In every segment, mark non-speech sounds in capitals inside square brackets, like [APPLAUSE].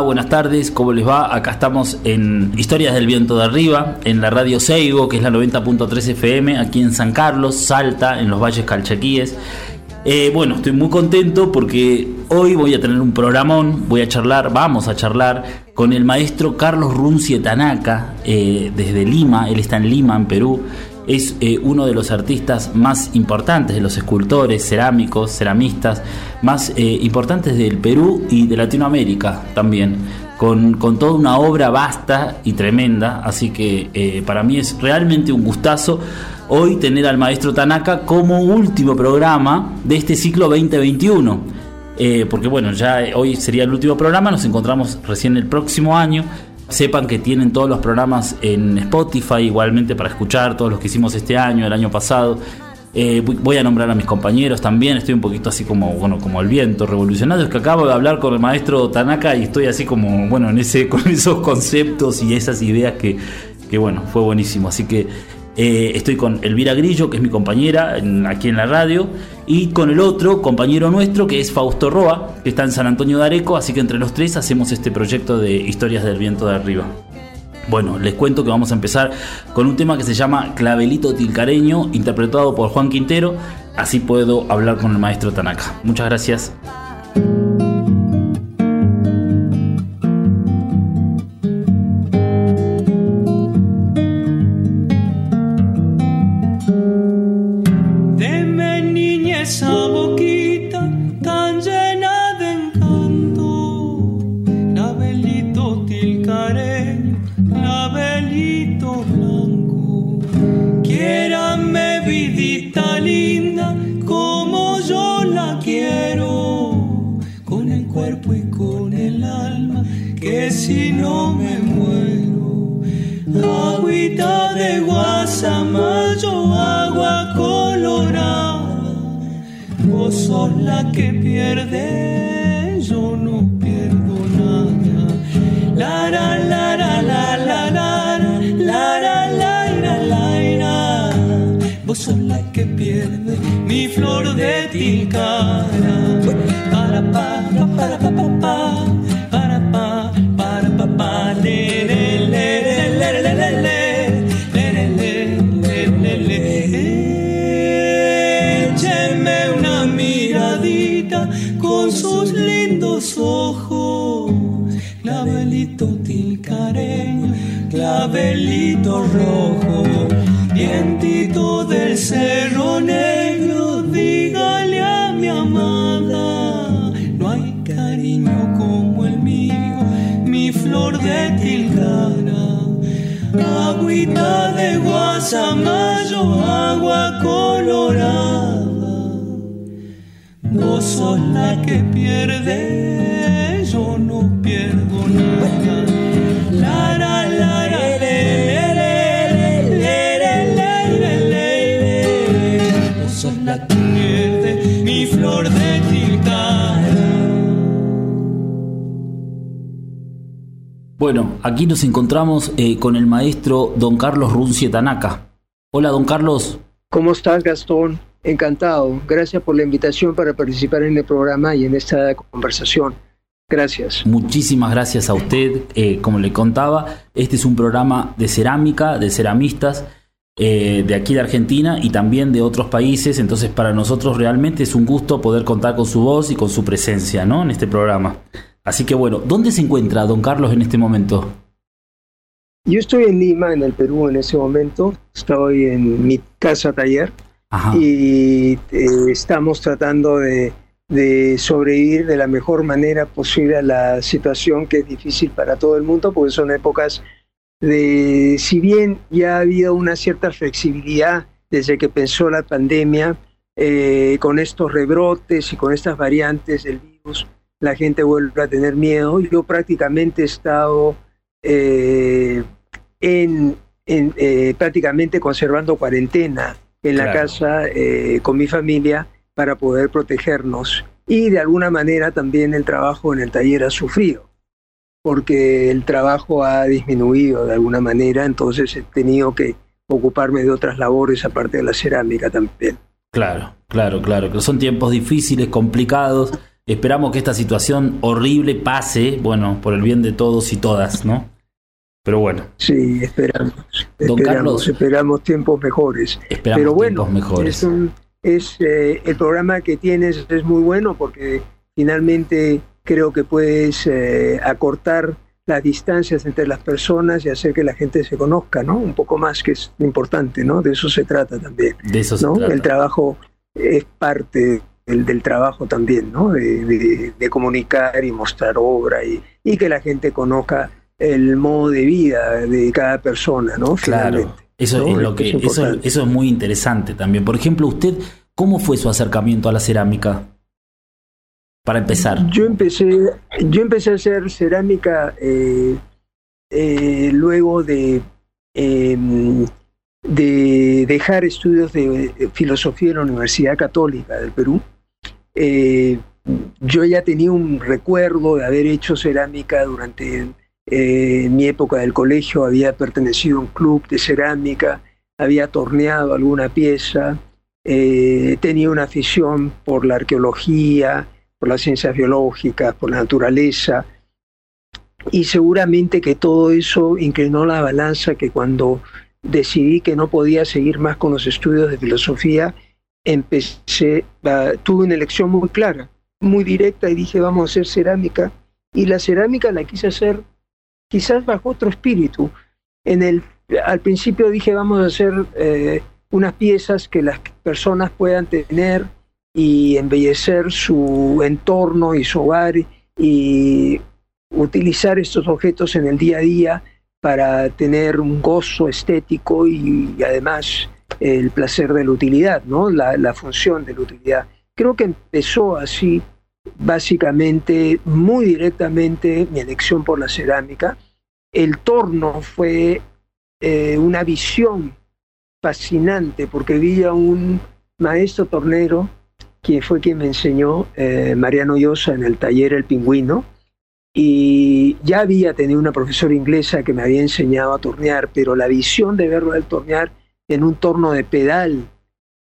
Buenas tardes, ¿cómo les va? Acá estamos en Historias del Viento de Arriba, en la radio Seibo, que es la 90.3 FM, aquí en San Carlos, Salta, en los Valles Calchaquíes. Eh, bueno, estoy muy contento porque hoy voy a tener un programón, voy a charlar, vamos a charlar con el maestro Carlos Runcie Tanaka eh, desde Lima, él está en Lima, en Perú. Es eh, uno de los artistas más importantes, de los escultores, cerámicos, ceramistas, más eh, importantes del Perú y de Latinoamérica también, con, con toda una obra vasta y tremenda, así que eh, para mí es realmente un gustazo hoy tener al maestro Tanaka como último programa de este ciclo 2021. Eh, porque bueno, ya hoy sería el último programa, nos encontramos recién el próximo año. Sepan que tienen todos los programas en Spotify igualmente para escuchar, todos los que hicimos este año, el año pasado. Eh, voy- a nombrar a mis compañeros también, estoy un poquito así como, bueno, como el viento revolucionario. Es que acabo de hablar con el maestro Tanaka y estoy así como, bueno, en ese, [LAUGHS] con esos conceptos y esas ideas que, que bueno, fue buenísimo. Así que eh, estoy con Elvira Grillo, que es mi compañera aquí en la radio, y con el otro compañero nuestro, que es Fausto Roa, que está en San Antonio de Areco, así que entre los tres hacemos este proyecto de Historias del Viento de Arriba. Bueno, les cuento que vamos a empezar con un tema que se llama Clavelito Tilcareño, interpretado por Juan Quintero, así puedo hablar con el maestro Tanaka. Muchas gracias. Sos la que pierde, yo no pierdo nada. La la la la le, le, le, le, le, le, le, le. Vos sos la que pierde, mi flor de tilcara. Bueno, aquí nos encontramos eh, con el maestro don Carlos Runcie Tanaka. Hola, don Carlos. ¿Cómo estás, Gastón? Encantado. Gracias por la invitación para participar en el programa y en esta conversación. Gracias. Muchísimas gracias a usted. Eh, como le contaba, este es un programa de cerámica, de ceramistas, eh, de aquí de Argentina y también de otros países. Entonces, para nosotros realmente es un gusto poder contar con su voz y con su presencia ¿no? en este programa. Así que bueno, ¿dónde se encuentra don Carlos en este momento? Yo estoy en Lima, en el Perú, en ese momento. Estoy en mi casa taller Y eh, estamos tratando de sobrevivir de la mejor manera posible a la situación que es difícil para todo el mundo, porque son épocas de, si bien ya ha habido una cierta flexibilidad desde que pensó la pandemia, eh, con estos rebrotes y con estas variantes del virus, la gente vuelve a tener miedo. Yo prácticamente he estado eh, en, eh, prácticamente conservando cuarentena en la casa con mi familia para poder protegernos. Y de alguna manera también el trabajo en el taller ha sufrido, porque el trabajo ha disminuido de alguna manera, entonces he tenido que ocuparme de otras labores aparte de la cerámica también. Claro, claro, claro, que son tiempos difíciles, complicados. Esperamos que esta situación horrible pase, bueno, por el bien de todos y todas, ¿no? Pero bueno. Sí, esperamos. Esperamos, esperamos tiempos mejores. Esperamos Pero bueno, tiempos mejores. Es, eh, el programa que tienes es muy bueno porque finalmente creo que puedes eh, acortar las distancias entre las personas y hacer que la gente se conozca, ¿no? Un poco más que es importante, ¿no? De eso se trata también. De eso ¿no? se trata. El trabajo es parte del, del trabajo también, ¿no? De, de, de, comunicar y mostrar obra y, y, que la gente conozca el modo de vida de cada persona, ¿no? Claro. Eso ¿no? es lo que es eso, eso es muy interesante también. Por ejemplo, usted ¿cómo fue su acercamiento a la cerámica? para empezar? Yo empecé, yo empecé a hacer cerámica eh, eh, luego de, eh, de dejar estudios de filosofía en la Universidad Católica del Perú. Eh, yo ya tenía un recuerdo de haber hecho cerámica durante eh, mi época del colegio, había pertenecido a un club de cerámica, había torneado alguna pieza, eh, tenía una afición por la arqueología, por las ciencias biológicas, por la naturaleza. Y seguramente que todo eso inclinó la balanza que cuando decidí que no podía seguir más con los estudios de filosofía, empecé, uh, tuve una elección muy clara, muy directa y dije vamos a hacer cerámica. Y la cerámica la quise hacer quizás bajo otro espíritu. En el, al principio dije vamos a hacer eh, unas piezas que las personas puedan tener y embellecer su entorno y su hogar y utilizar estos objetos en el día a día para tener un gozo estético y, además el placer de la utilidad, ¿no? La, función de la utilidad. Creo que empezó así, básicamente, muy directamente, mi elección por la cerámica. El torno fue eh, una visión fascinante porque vi a un maestro tornero quien fue quien me enseñó, eh, Mariano Llosa, en el taller El Pingüino, y ya había tenido una profesora inglesa que me había enseñado a tornear, pero la visión de verlo al tornear en un torno de pedal,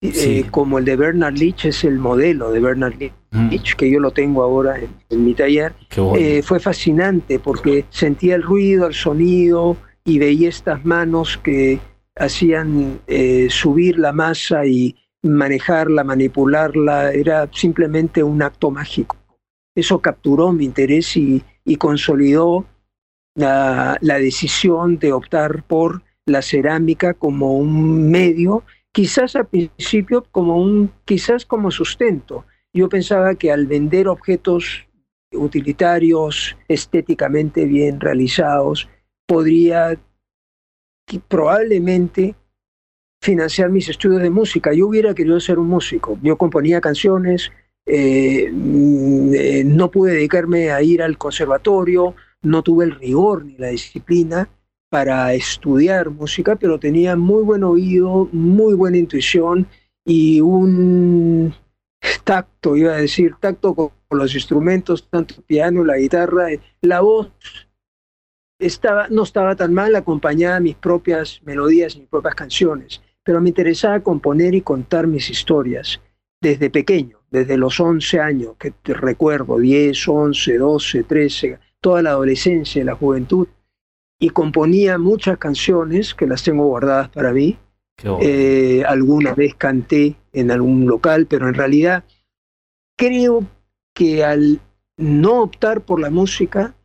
sí. eh, como el de Bernard Leach, es el modelo de Bernard Leach, mm. que yo lo tengo ahora en, en mi taller, bueno. eh, fue fascinante porque sentía el ruido, el sonido y veía estas manos que hacían eh, subir la masa y manejarla, manipularla, era simplemente un acto mágico. Eso capturó mi interés y, y consolidó la, la, decisión de optar por la cerámica como un medio, quizás al principio como un, quizás como sustento. Yo pensaba que al vender objetos utilitarios, estéticamente bien realizados, podría probablemente financiar mis estudios de música. Yo hubiera querido ser un músico. Yo componía canciones, eh, eh, no pude dedicarme a ir al conservatorio, no tuve el rigor ni la disciplina para estudiar música, pero tenía muy buen oído, muy buena intuición y un tacto, iba a decir, tacto con los instrumentos, tanto el piano, la guitarra, la voz estaba, no estaba tan mal, acompañaba mis propias melodías, mis propias canciones, pero me interesaba componer y contar mis historias desde pequeño, desde los 11 años, que te recuerdo, 10, 11, 12, 13, toda la adolescencia y la juventud, y componía muchas canciones que las tengo guardadas para mí. Bueno. Eh, alguna vez canté en algún local, pero en realidad creo que al no optar por la música,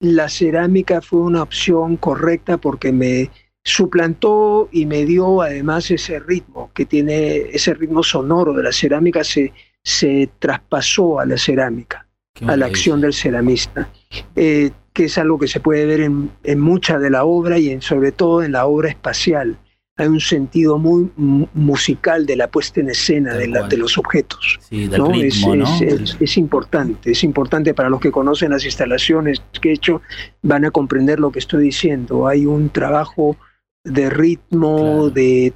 la cerámica fue una opción correcta porque me suplantó y me dio además ese ritmo que tiene ese ritmo sonoro de la cerámica se, se traspasó a la cerámica, a la acción del ceramista, eh, que es algo que se puede ver en, en mucha de la obra y en, sobre todo en la obra espacial hay un sentido muy musical de la puesta en escena de, de, los objetos. Sí, del ritmo, es, es, importante, es importante para los que conocen las instalaciones que he hecho, van a comprender lo que estoy diciendo. Hay un trabajo de ritmo, de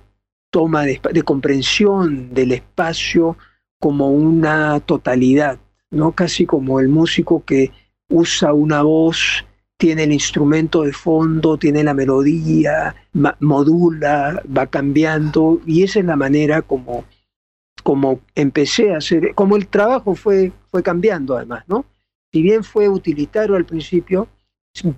toma, de, de comprensión del espacio como una totalidad, ¿no? Casi como el músico que usa una voz tiene el instrumento de fondo, tiene la melodía, modula, va cambiando y esa es la manera como, como empecé a hacer, como el trabajo fue, fue cambiando además, ¿no? Si bien fue utilitario al principio,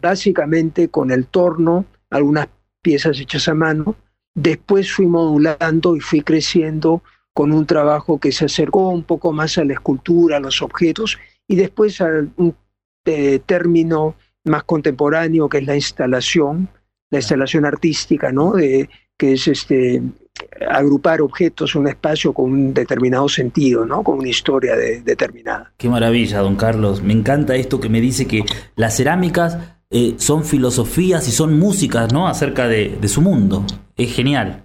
básicamente con el torno, algunas piezas hechas a mano, después fui modulando y fui creciendo con un trabajo que se acercó un poco más a la escultura, a los objetos, y después a un eh, término más contemporáneo, que es la instalación, la instalación artística, ¿no? De, que es este agrupar objetos en un espacio con un determinado sentido, ¿no? Con una historia determinada. Qué maravilla, don Carlos. Me encanta esto que me dice que las cerámicas eh, son filosofías y son músicas, ¿no? Acerca de, su mundo. Es genial.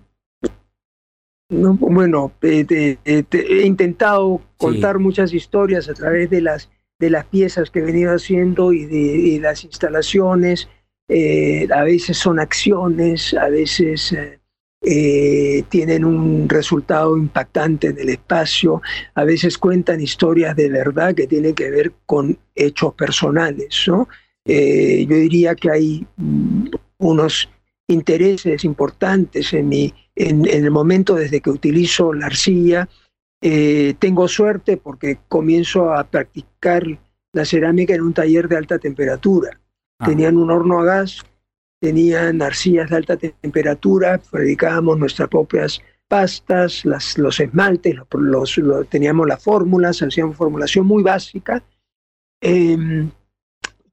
No, bueno, eh, he intentado contar muchas historias a través de las de las piezas que he venido haciendo y de, las instalaciones. Eh, a veces son acciones, a veces eh, eh, tienen un resultado impactante en el espacio, a veces cuentan historias de verdad que tienen que ver con hechos personales. ¿no? yo diría que hay mm, unos intereses importantes en, mi, en el momento desde que utilizo la arcilla eh, tengo suerte porque comienzo a practicar la cerámica en un taller de alta temperatura. Ah. Tenían un horno a gas, tenían arcillas de alta temperatura, fabricábamos nuestras propias pastas, las, los esmaltes, los, teníamos las fórmulas, hacíamos formulación muy básica. Em,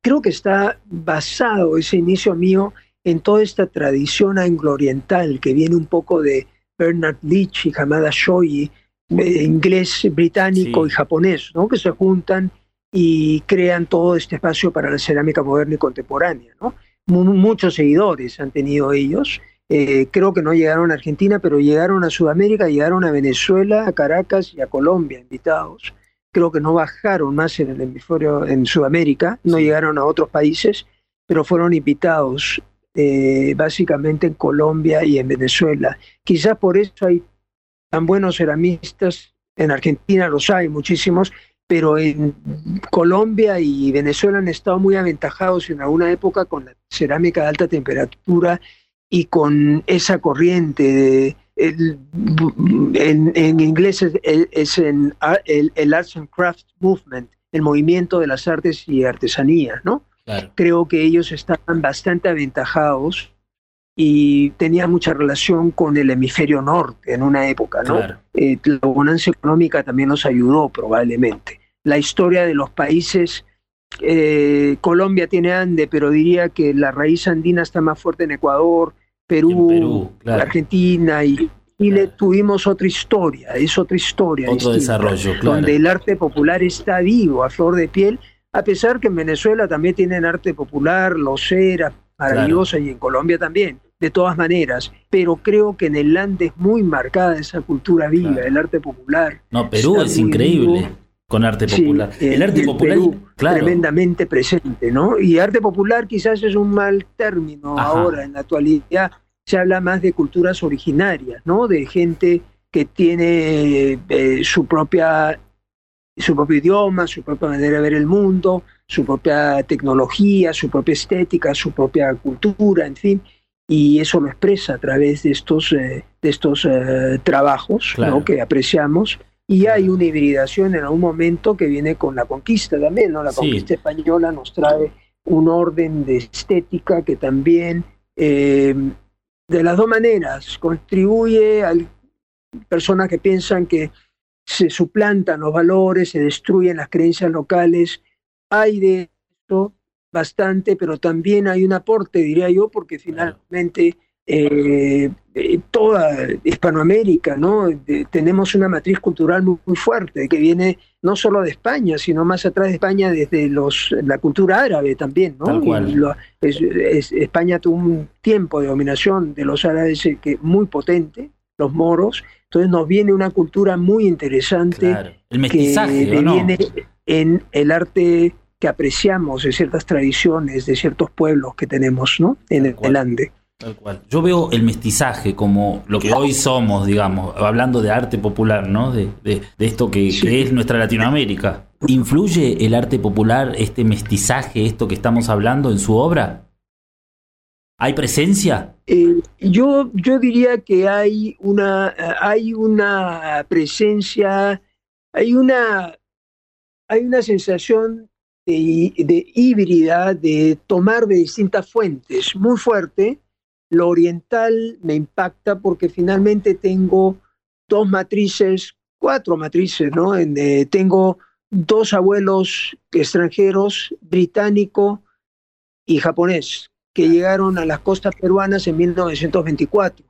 creo que está basado ese inicio mío en toda esta tradición anglo-oriental que viene un poco de Bernard Leach y Hamada Shoyi, eh, inglés, británico y japonés, ¿no? que se juntan y crean todo este espacio para la cerámica moderna y contemporánea. ¿no? muchos seguidores han tenido ellos. Eh, creo que no llegaron a Argentina, pero llegaron a Sudamérica, llegaron a Venezuela, a Caracas y a Colombia invitados. Creo que no bajaron más en el hemisferio, en Sudamérica, no llegaron a otros países, pero fueron invitados eh, básicamente en Colombia y en Venezuela. Quizás por eso hay tan buenos ceramistas, en Argentina los hay muchísimos, pero en Colombia y Venezuela han estado muy aventajados en alguna época con la cerámica de alta temperatura y con esa corriente de, en, inglés es, el, el, Arts and Crafts Movement, el movimiento de las artes y artesanías, ¿no? Creo que ellos estaban bastante aventajados y tenía mucha relación con el hemisferio norte en una época, ¿no? Eh, la bonanza económica también nos ayudó probablemente. La historia de los países, eh, Colombia tiene Ande, pero diría que la raíz andina está más fuerte en Ecuador, Perú, Argentina y Chile tuvimos otra historia, es otra historia. Otro desarrollo, claro. Donde el arte popular está vivo, a flor de piel, a pesar que en Venezuela también tienen arte popular, losera, maravillosa, y en Colombia también de todas maneras, pero creo que en el land es muy marcada esa cultura viva, el arte popular. No, Perú es increíble con arte popular. el arte popular, tremendamente presente, ¿no? Y arte popular quizás es un mal término ahora, en la actualidad se habla más de culturas originarias, ¿no? De gente que tiene eh, su propia su propio idioma, su propia manera de ver el mundo, su propia tecnología, su propia estética, su propia cultura, en fin y eso lo expresa a través de estos, eh, de estos eh, trabajos que apreciamos. Y hay una hibridación en algún momento que viene con la conquista también, ¿no? La conquista española nos trae un orden de estética que también, eh, de las dos maneras, contribuye a personas que piensan que se suplantan los valores, se destruyen las creencias locales. Hay de esto, bastante, pero también hay un aporte, diría yo, porque finalmente eh, eh, toda Hispanoamérica, ¿no? tenemos una matriz cultural muy, fuerte que viene no solo de España, sino más atrás de España desde los, la cultura árabe también, ¿no? España tuvo un tiempo de dominación de los árabes eh, que muy potente, los moros, entonces nos viene una cultura muy interesante El mestizaje, que viene en el arte que apreciamos de ciertas tradiciones de ciertos pueblos que tenemos, ¿no? En el Ande. Tal cual. Yo veo el mestizaje como lo que hoy somos, digamos, hablando de arte popular, ¿no? De, esto que, es nuestra Latinoamérica. ¿Influye el arte popular, este mestizaje, esto que estamos hablando en su obra? ¿Hay presencia? Eh, yo, yo diría que hay una, hay una presencia, hay una, hay una sensación de, de híbrida, de tomar de distintas fuentes muy fuerte lo oriental me impacta porque finalmente tengo dos matrices, cuatro matrices, ¿no? Eh, tengo dos abuelos extranjeros, británico y japonés, que llegaron a las costas peruanas en 1924.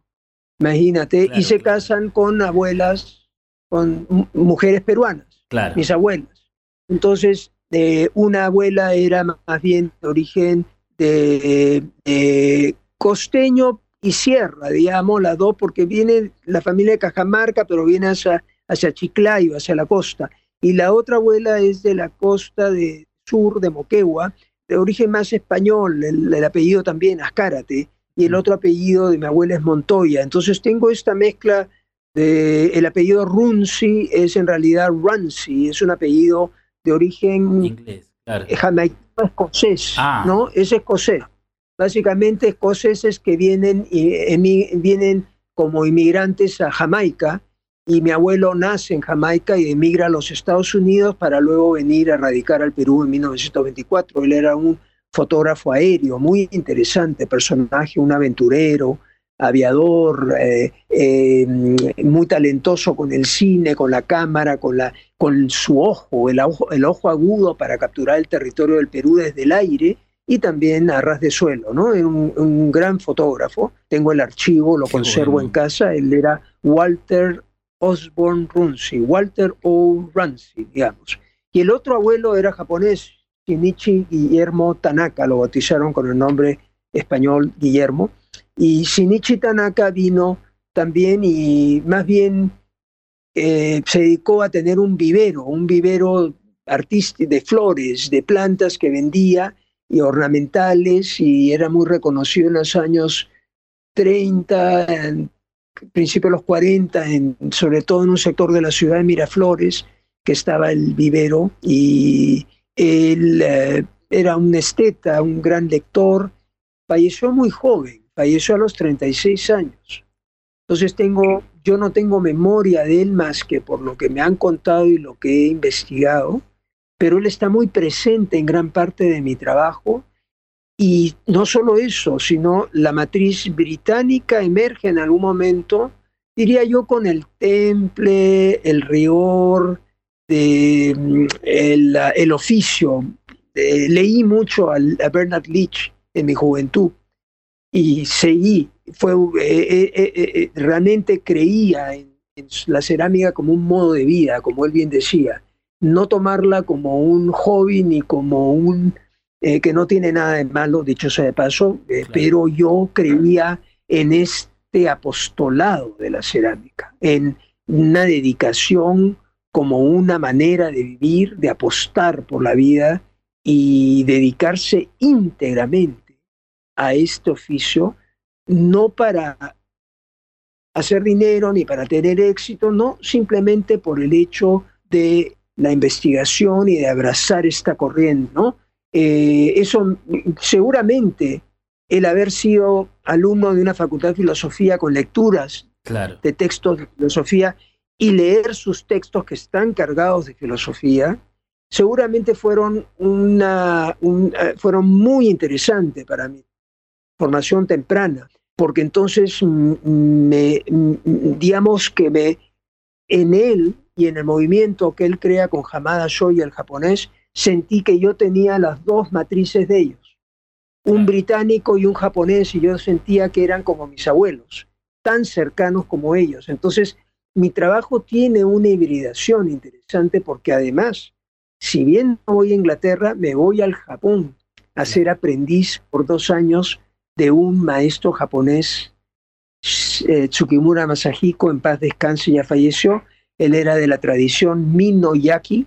Imagínate, y se casan con abuelas, con mujeres peruanas, mis abuelas. Entonces, eh, una abuela era más bien de origen de, de costeño y sierra, digamos, las dos, porque viene la familia de Cajamarca, pero viene hacia, hacia Chiclayo, hacia la costa. Y la otra abuela es de la costa de sur de Moquegua, de origen más español, el, apellido también, Azcárate, y el mm. otro apellido de mi abuela es Montoya. Entonces tengo esta mezcla de, el apellido Runzi es en realidad Runzi, es un apellido de origen inglés, claro. escocés, ah. ¿no? Es escocés básicamente escoceses que vienen, vienen como inmigrantes a Jamaica y mi abuelo nace en Jamaica y emigra a los Estados Unidos para luego venir a radicar al Perú en 1924. Él era un fotógrafo aéreo, muy interesante personaje, un aventurero, aviador, eh, eh, muy talentoso con el cine, con la cámara, con, la, con su ojo el, ojo, el ojo agudo para capturar el territorio del Perú desde el aire y también a ras de suelo, ¿no? Un, un gran fotógrafo, tengo el archivo, lo conservo en casa, él era Walter Osborne Runzi, Walter O. Runzi, digamos. Y el otro abuelo era japonés, Shinichi Guillermo Tanaka, lo bautizaron con el nombre español Guillermo. Y Shinichi Tanaka vino también y más bien eh, se dedicó a tener un vivero, un vivero artístico de flores, de plantas que vendía y ornamentales y era muy reconocido en los años 30, en principio de los 40, en, sobre todo en un sector de la ciudad de Miraflores, que estaba el vivero, y él eh, era un esteta, un gran lector, falleció muy joven, falleció a los 36 años. Entonces tengo, yo no tengo memoria de él más que por lo que me han contado y lo que he investigado, pero él está muy presente en gran parte de mi trabajo. Y no solo eso, sino la matriz británica emerge en algún momento, diría yo, con el temple, el rigor, mm, el, oficio. leí mucho a, Bernard Leach en mi juventud y seguí. Fue, eh, eh, eh, realmente creía en la cerámica como un modo de vida, como él bien decía no tomarla como un hobby ni como un que no tiene nada de malo, dicho sea de paso, pero yo creía en este apostolado de la cerámica, en una dedicación como una manera de vivir, de apostar por la vida y dedicarse íntegramente a este oficio, no para hacer dinero ni para tener éxito, no simplemente por el hecho de la investigación y de abrazar esta corriente, ¿no? Eh, eso seguramente el haber sido alumno de una facultad de filosofía con lecturas de textos de filosofía y leer sus textos que están cargados de filosofía, seguramente fueron, una, eh, fueron muy interesantes para mi formación temprana, porque entonces me, digamos que me, en él y en el movimiento que él crea con Hamada Shoy, el japonés, sentí que yo tenía las dos matrices de ellos, un británico y un japonés, y yo sentía que eran como mis abuelos, tan cercanos como ellos. Entonces, mi trabajo tiene una hibridación interesante porque además, si bien no voy a Inglaterra, me voy al Japón a ser aprendiz por dos años de un maestro japonés, eh, Tsukimura Masahiko, en paz descanse, ya falleció. Él era de la tradición Minoyaki,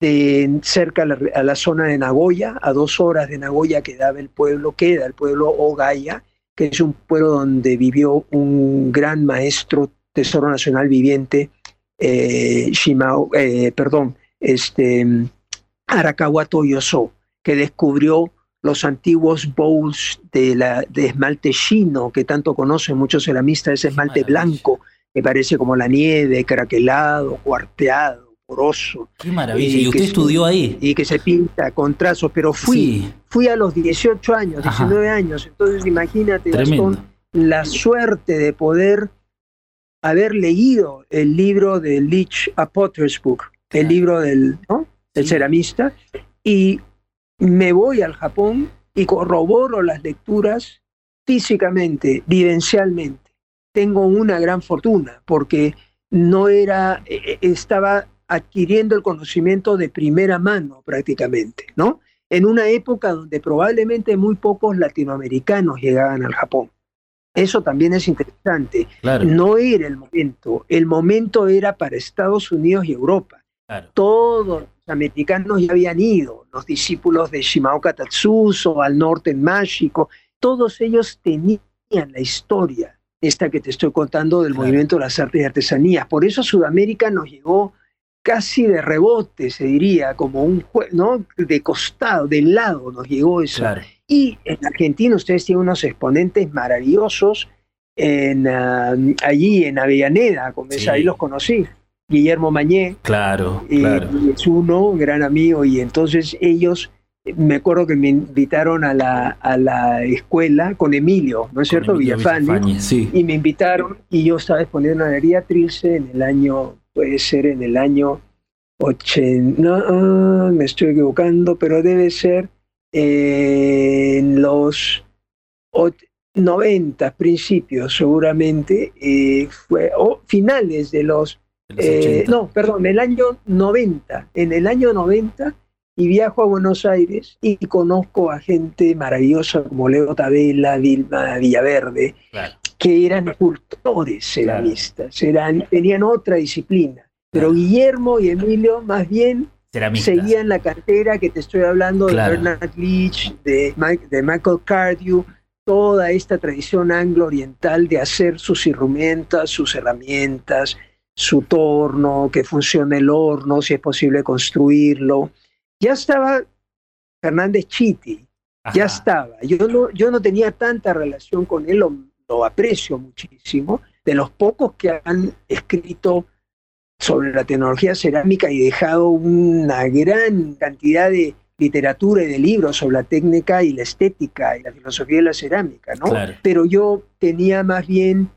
de cerca a la, zona de Nagoya, a dos horas de Nagoya quedaba el pueblo, queda el pueblo Ogaya, que es un pueblo donde vivió un gran maestro, Tesoro Nacional Viviente, eh, Shimao, eh, perdón, este, Arakawa Toyoso, que descubrió los antiguos bowls de, la, de esmalte chino, que tanto conocen muchos ceramistas, ese esmalte blanco, que parece como la nieve, craquelado, cuarteado poroso. Qué maravilla. ¿Y, usted estudió ahí? Y que se pinta con trazos, pero fui, fui a los 18 años, 19 años. Entonces imagínate, la suerte de poder haber leído el libro de Lich A Potter's Book, el libro del, del ceramista, y me voy al Japón y corroboro las lecturas físicamente, vivencialmente. Tengo una gran fortuna porque no era, e, e, estaba adquiriendo el conocimiento de primera mano prácticamente, ¿no? En una época donde probablemente muy pocos latinoamericanos llegaban al Japón. Eso también es interesante. No era el momento, el momento era para Estados Unidos y Europa. Todos los americanos ya habían ido, los discípulos de Shimaoka Tatsuso, al norte en Mágico, todos ellos tenían la historia, esta que te estoy contando del movimiento de las artes y artesanías. Por eso Sudamérica nos llegó casi de rebote, se diría, como un ¿no? De costado, del lado nos llegó eso. Y en Argentina ustedes tienen unos exponentes maravillosos en, ah, allí en Avellaneda, como ahí los conocí. Guillermo Mañé. Claro, Es uno, un gran amigo, y entonces ellos, me acuerdo que me invitaron a la, a la escuela con Emilio, ¿no es cierto? Villafani. Y me invitaron, y yo estaba exponiendo en la Trilce en el año puede ser en el año 80, no, me estoy equivocando, pero debe ser en los 90 principios seguramente, eh, fue, o finales de los, eh, no, perdón, el año 90, en el año 90 y viajo a Buenos Aires y conozco a gente maravillosa como Leo Tabela, Vilma Villaverde, que eran escultores ceramistas, eran, tenían otra disciplina. Pero Guillermo y Emilio más bien seguían la cartera que te estoy hablando de Bernard Leach, de, de Michael Cardew, toda esta tradición anglo-oriental de hacer sus herramientas, sus herramientas, su torno, que funcione el horno, si es posible construirlo. Ya estaba Fernández Chiti, ya estaba. Yo no, yo no tenía tanta relación con él, lo aprecio muchísimo, de los pocos que han escrito sobre la tecnología cerámica y dejado una gran cantidad de literatura y de libros sobre la técnica y la estética y la filosofía de la cerámica, ¿no? Pero yo tenía más bien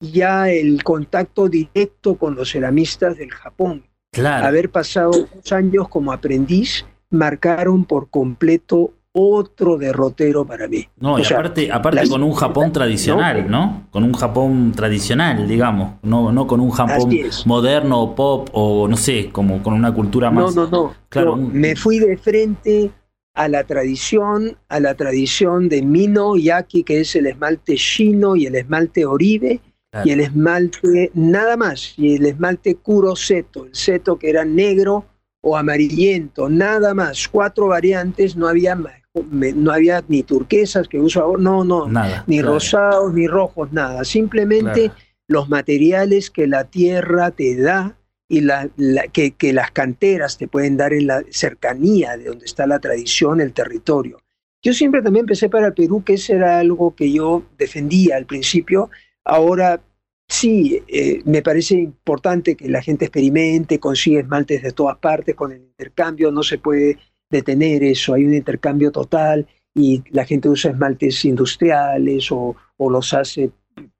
ya el contacto directo con los ceramistas del Japón. Claro. Haber pasado dos años como aprendiz marcaron por completo otro derrotero para mí. No, y aparte, aparte con un Japón tradicional, ¿no? Con un Japón tradicional, digamos, no, no con un Japón moderno, pop o no sé, como con una cultura más. No, no, no. Claro, me fui de frente a la tradición, a la tradición de Mino Yaki, que es el esmalte chino y el esmalte Oribe, y el esmalte nada más, y el esmalte Kuro Seto, el seto que era negro o amarillento, nada más, cuatro variantes, no había más no había ni turquesas que uso ahora, no, no, ni rosados, ni rojos, nada. Simplemente los materiales que la tierra te da y la, que, que, las canteras te pueden dar en la cercanía de donde está la tradición, el territorio. Yo siempre también empecé para el Perú, que ese era algo que yo defendía al principio. Ahora sí, eh, me parece importante que la gente experimente, consiga esmaltes de todas partes con el intercambio, no se puede detener eso, hay un intercambio total y la gente usa esmaltes industriales o, los hace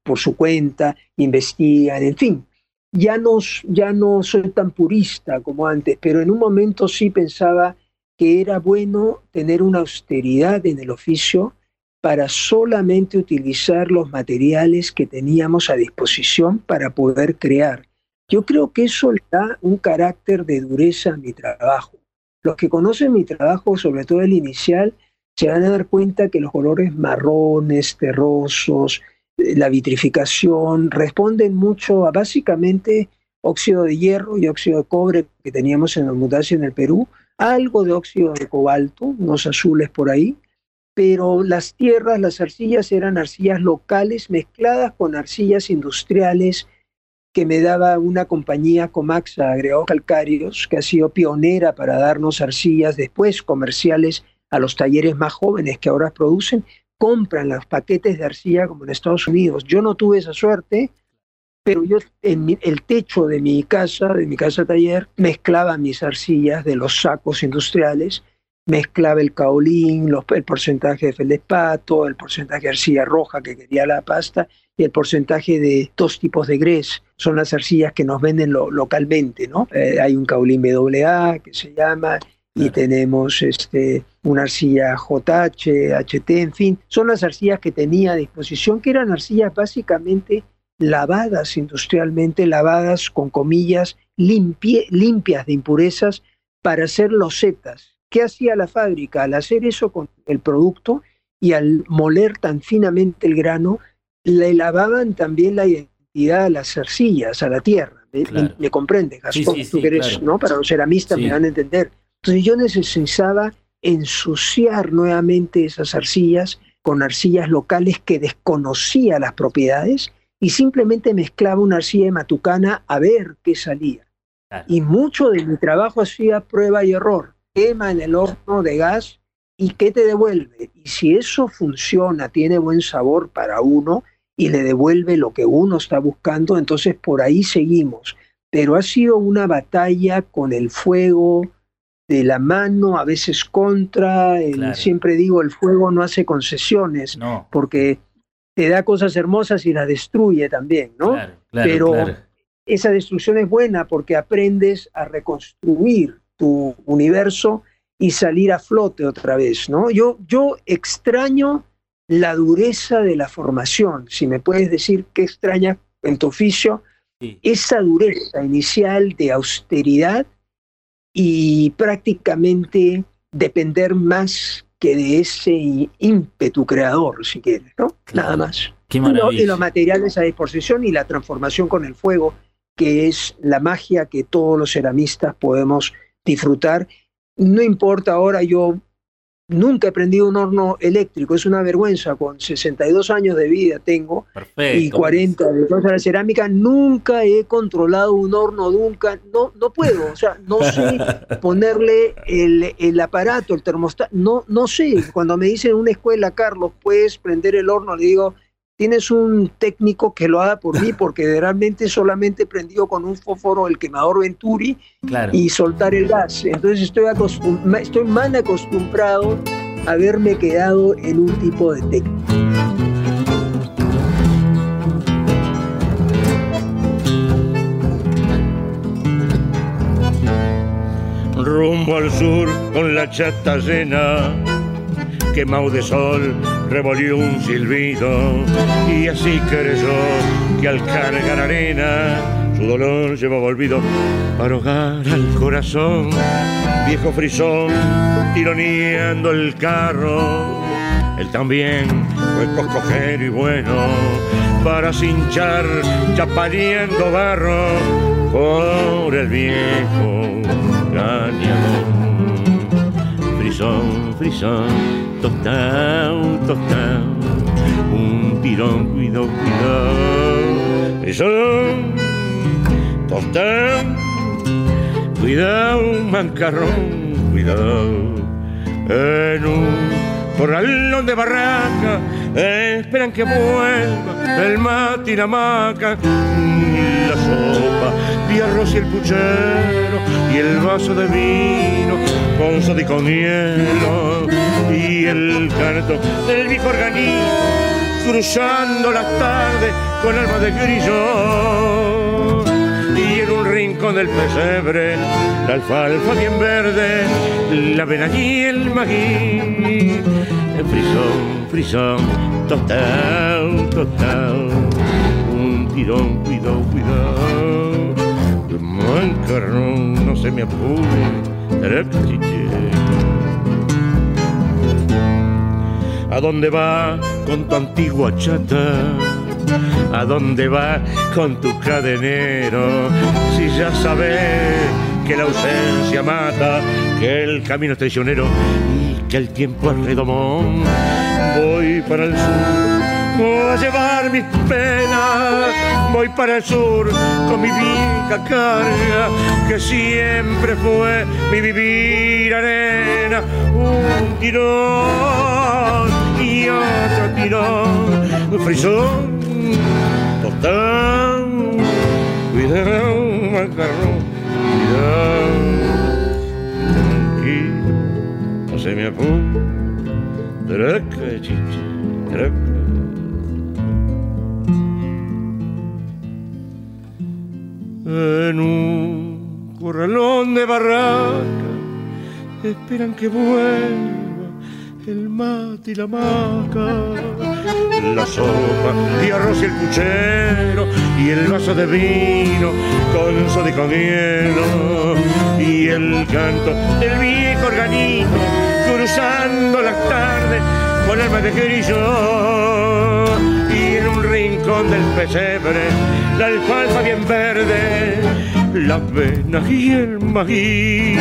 por su cuenta, investigan, en fin. Ya no, ya no soy tan purista como antes, pero en un momento sí pensaba que era bueno tener una austeridad en el oficio para solamente utilizar los materiales que teníamos a disposición para poder crear. Yo creo que eso le da un carácter de dureza a mi trabajo. Los que conocen mi trabajo, sobre todo el inicial, se van a dar cuenta que los colores marrones, terrosos, eh, la vitrificación, responden mucho a básicamente óxido de hierro y óxido de cobre que teníamos en mutación en el Perú, algo de óxido de cobalto, unos azules por ahí, pero las tierras, las arcillas eran arcillas locales mezcladas con arcillas industriales que me daba una compañía Comaxa Agregados Calcáreos, que ha sido pionera para darnos arcillas después comerciales a los talleres más jóvenes que ahora producen, compran los paquetes de arcilla como en Estados Unidos. Yo no tuve esa suerte, pero yo en el techo de mi casa, de mi casa taller, mezclaba mis arcillas de los sacos industriales, mezclaba el caolín, el porcentaje de feldespato, el porcentaje de arcilla roja que quería la pasta y el porcentaje de dos tipos de grés. Son las arcillas que nos venden localmente, ¿no? Eh, hay un caolín BAA que se llama y tenemos este, una arcilla JH, HT, en fin, son las arcillas que tenía a disposición, que eran arcillas básicamente lavadas industrialmente, lavadas con comillas, limpias de impurezas para hacer losetas. ¿Qué hacía la fábrica? Al hacer eso con el producto y al moler tan finamente el grano, le lavaban también la identidad a las arcillas, a la tierra. ¿Me, comprende, Gastón? tú eres, ¿no? Para los ceramistas me van a entender. Entonces yo necesitaba ensuciar nuevamente esas arcillas con arcillas locales que desconocía las propiedades y simplemente mezclaba una arcilla de matucana a ver qué salía. Y mucho de mi trabajo hacía prueba y error. Quema en el horno de gas y qué te devuelve. Y si eso funciona, tiene buen sabor para uno y le devuelve lo que uno está buscando, entonces por ahí seguimos. Pero ha sido una batalla con el fuego, de la mano, a veces contra. Siempre digo, el fuego no hace concesiones, porque te da cosas hermosas y las destruye también, ¿no? Pero esa destrucción es buena porque aprendes a reconstruir tu universo y salir a flote otra vez, ¿no? Yo, yo extraño la dureza de la formación, si me puedes decir qué extraña en tu oficio, esa dureza inicial de austeridad y prácticamente depender más que de ese ímpetu creador, si quieres, ¿no? Nada más. Qué y los materiales a disposición y la transformación con el fuego, que es la magia que todos los ceramistas podemos disfrutar. No importa ahora, yo Nunca he prendido un horno eléctrico, es una vergüenza, con 62 años de vida tengo y 40 de la cerámica, nunca he controlado un horno, nunca, no, no puedo, o sea, no sé [LAUGHS] ponerle el, el aparato, el termostato, no, no sé, cuando me dicen en una escuela, Carlos, puedes prender el horno, le digo, tienes un técnico que lo haga por mí, [LAUGHS] porque realmente solamente prendido con un fósforo el quemador Venturi y soltar el gas. Entonces estoy, estoy mal acostumbrado a haberme quedado en un tipo de técnica. Rumbo al sur con la chata llena quemado de sol, revolvió un silbido y así creyó que al cargar arena su dolor llevaba olvido para ahogar al corazón. Viejo frisón, tironeando el carro, él también fue coscojero y bueno para cinchar, chapaneando barro por el viejo cañador. Frisón, frisón tostado, tostado, un tirón, cuidado, cuidado. Eso, tostado, cuidado, mancarrón, cuidado. En un corralón de barraca, esperan que vuelva el mate y la maca, la sopa, y arroz y el puchero, y el vaso de vino con y con hielo y el canto del viejo organito cruzando las tardes con alma de grillo y en un rincón del pesebre la alfalfa bien verde la avena y el magui frisón, frisón, total, total. Un tirón, cuidado, cuidado. El mancarrón, no se me apure. ¿A dónde va con tu antigua chata? ¿A dónde va con tu cadenero? Si ya sabes que la ausencia mata, que el camino es traicionero y que el tiempo es redomón. Voy para el sur, voy a llevar mis penas. Voy para el sur con mi vieja carga, que siempre fue mi vivir arena. Un tirón y otro tirón, un frisón, total. Cuidado, macarrón no se me En un corralón de barraca. Esperan que vuelva el mate y la maca, la sopa y arroz y el puchero y el vaso de vino con su con hielo y el canto del viejo organito cruzando las tardes con alma de grillo y en un rincón del pesebre la alfalfa bien verde, las venas y el maíz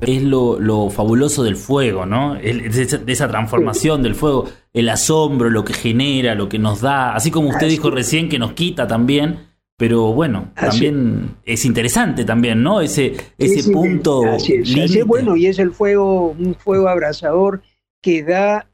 es lo, fabuloso del fuego, ¿no? de, esa, transformación del fuego, el asombro, lo que genera, lo que nos da, así como usted dijo recién que nos quita también, pero bueno, también es interesante también, ¿no? Ese, ese punto. es, bueno y es el fuego, un fuego abrasador que da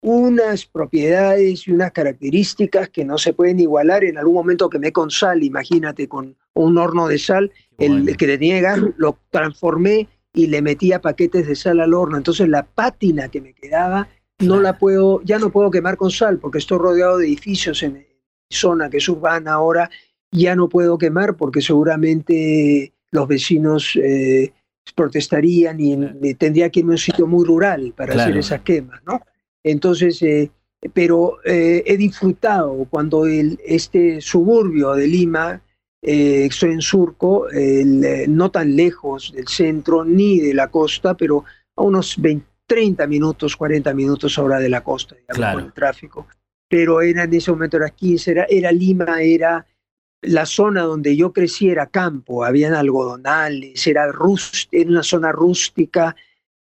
unas propiedades y unas características que no se pueden igualar. En algún momento quemé con sal, imagínate, con un horno de sal, el, que tenía gas, lo transformé y le metía paquetes de sal al horno. Entonces la pátina que me quedaba no la puedo, ya no puedo quemar con sal porque estoy rodeado de edificios en zona que es urbana ahora, ya no puedo quemar porque seguramente los vecinos eh, protestarían y, tendría que irme a un sitio muy rural para hacer esas quemas, ¿no? Entonces, eh, pero eh, he disfrutado cuando el, este suburbio de Lima eh, estoy en Surco, eh, no tan lejos del centro ni de la costa, pero a unos 30 minutos, 40 minutos ahora de la costa, digamos, con el tráfico. Pero era en ese momento era 15, era, era Lima, era la zona donde yo crecí era campo, habían algodonales, era, era una zona rústica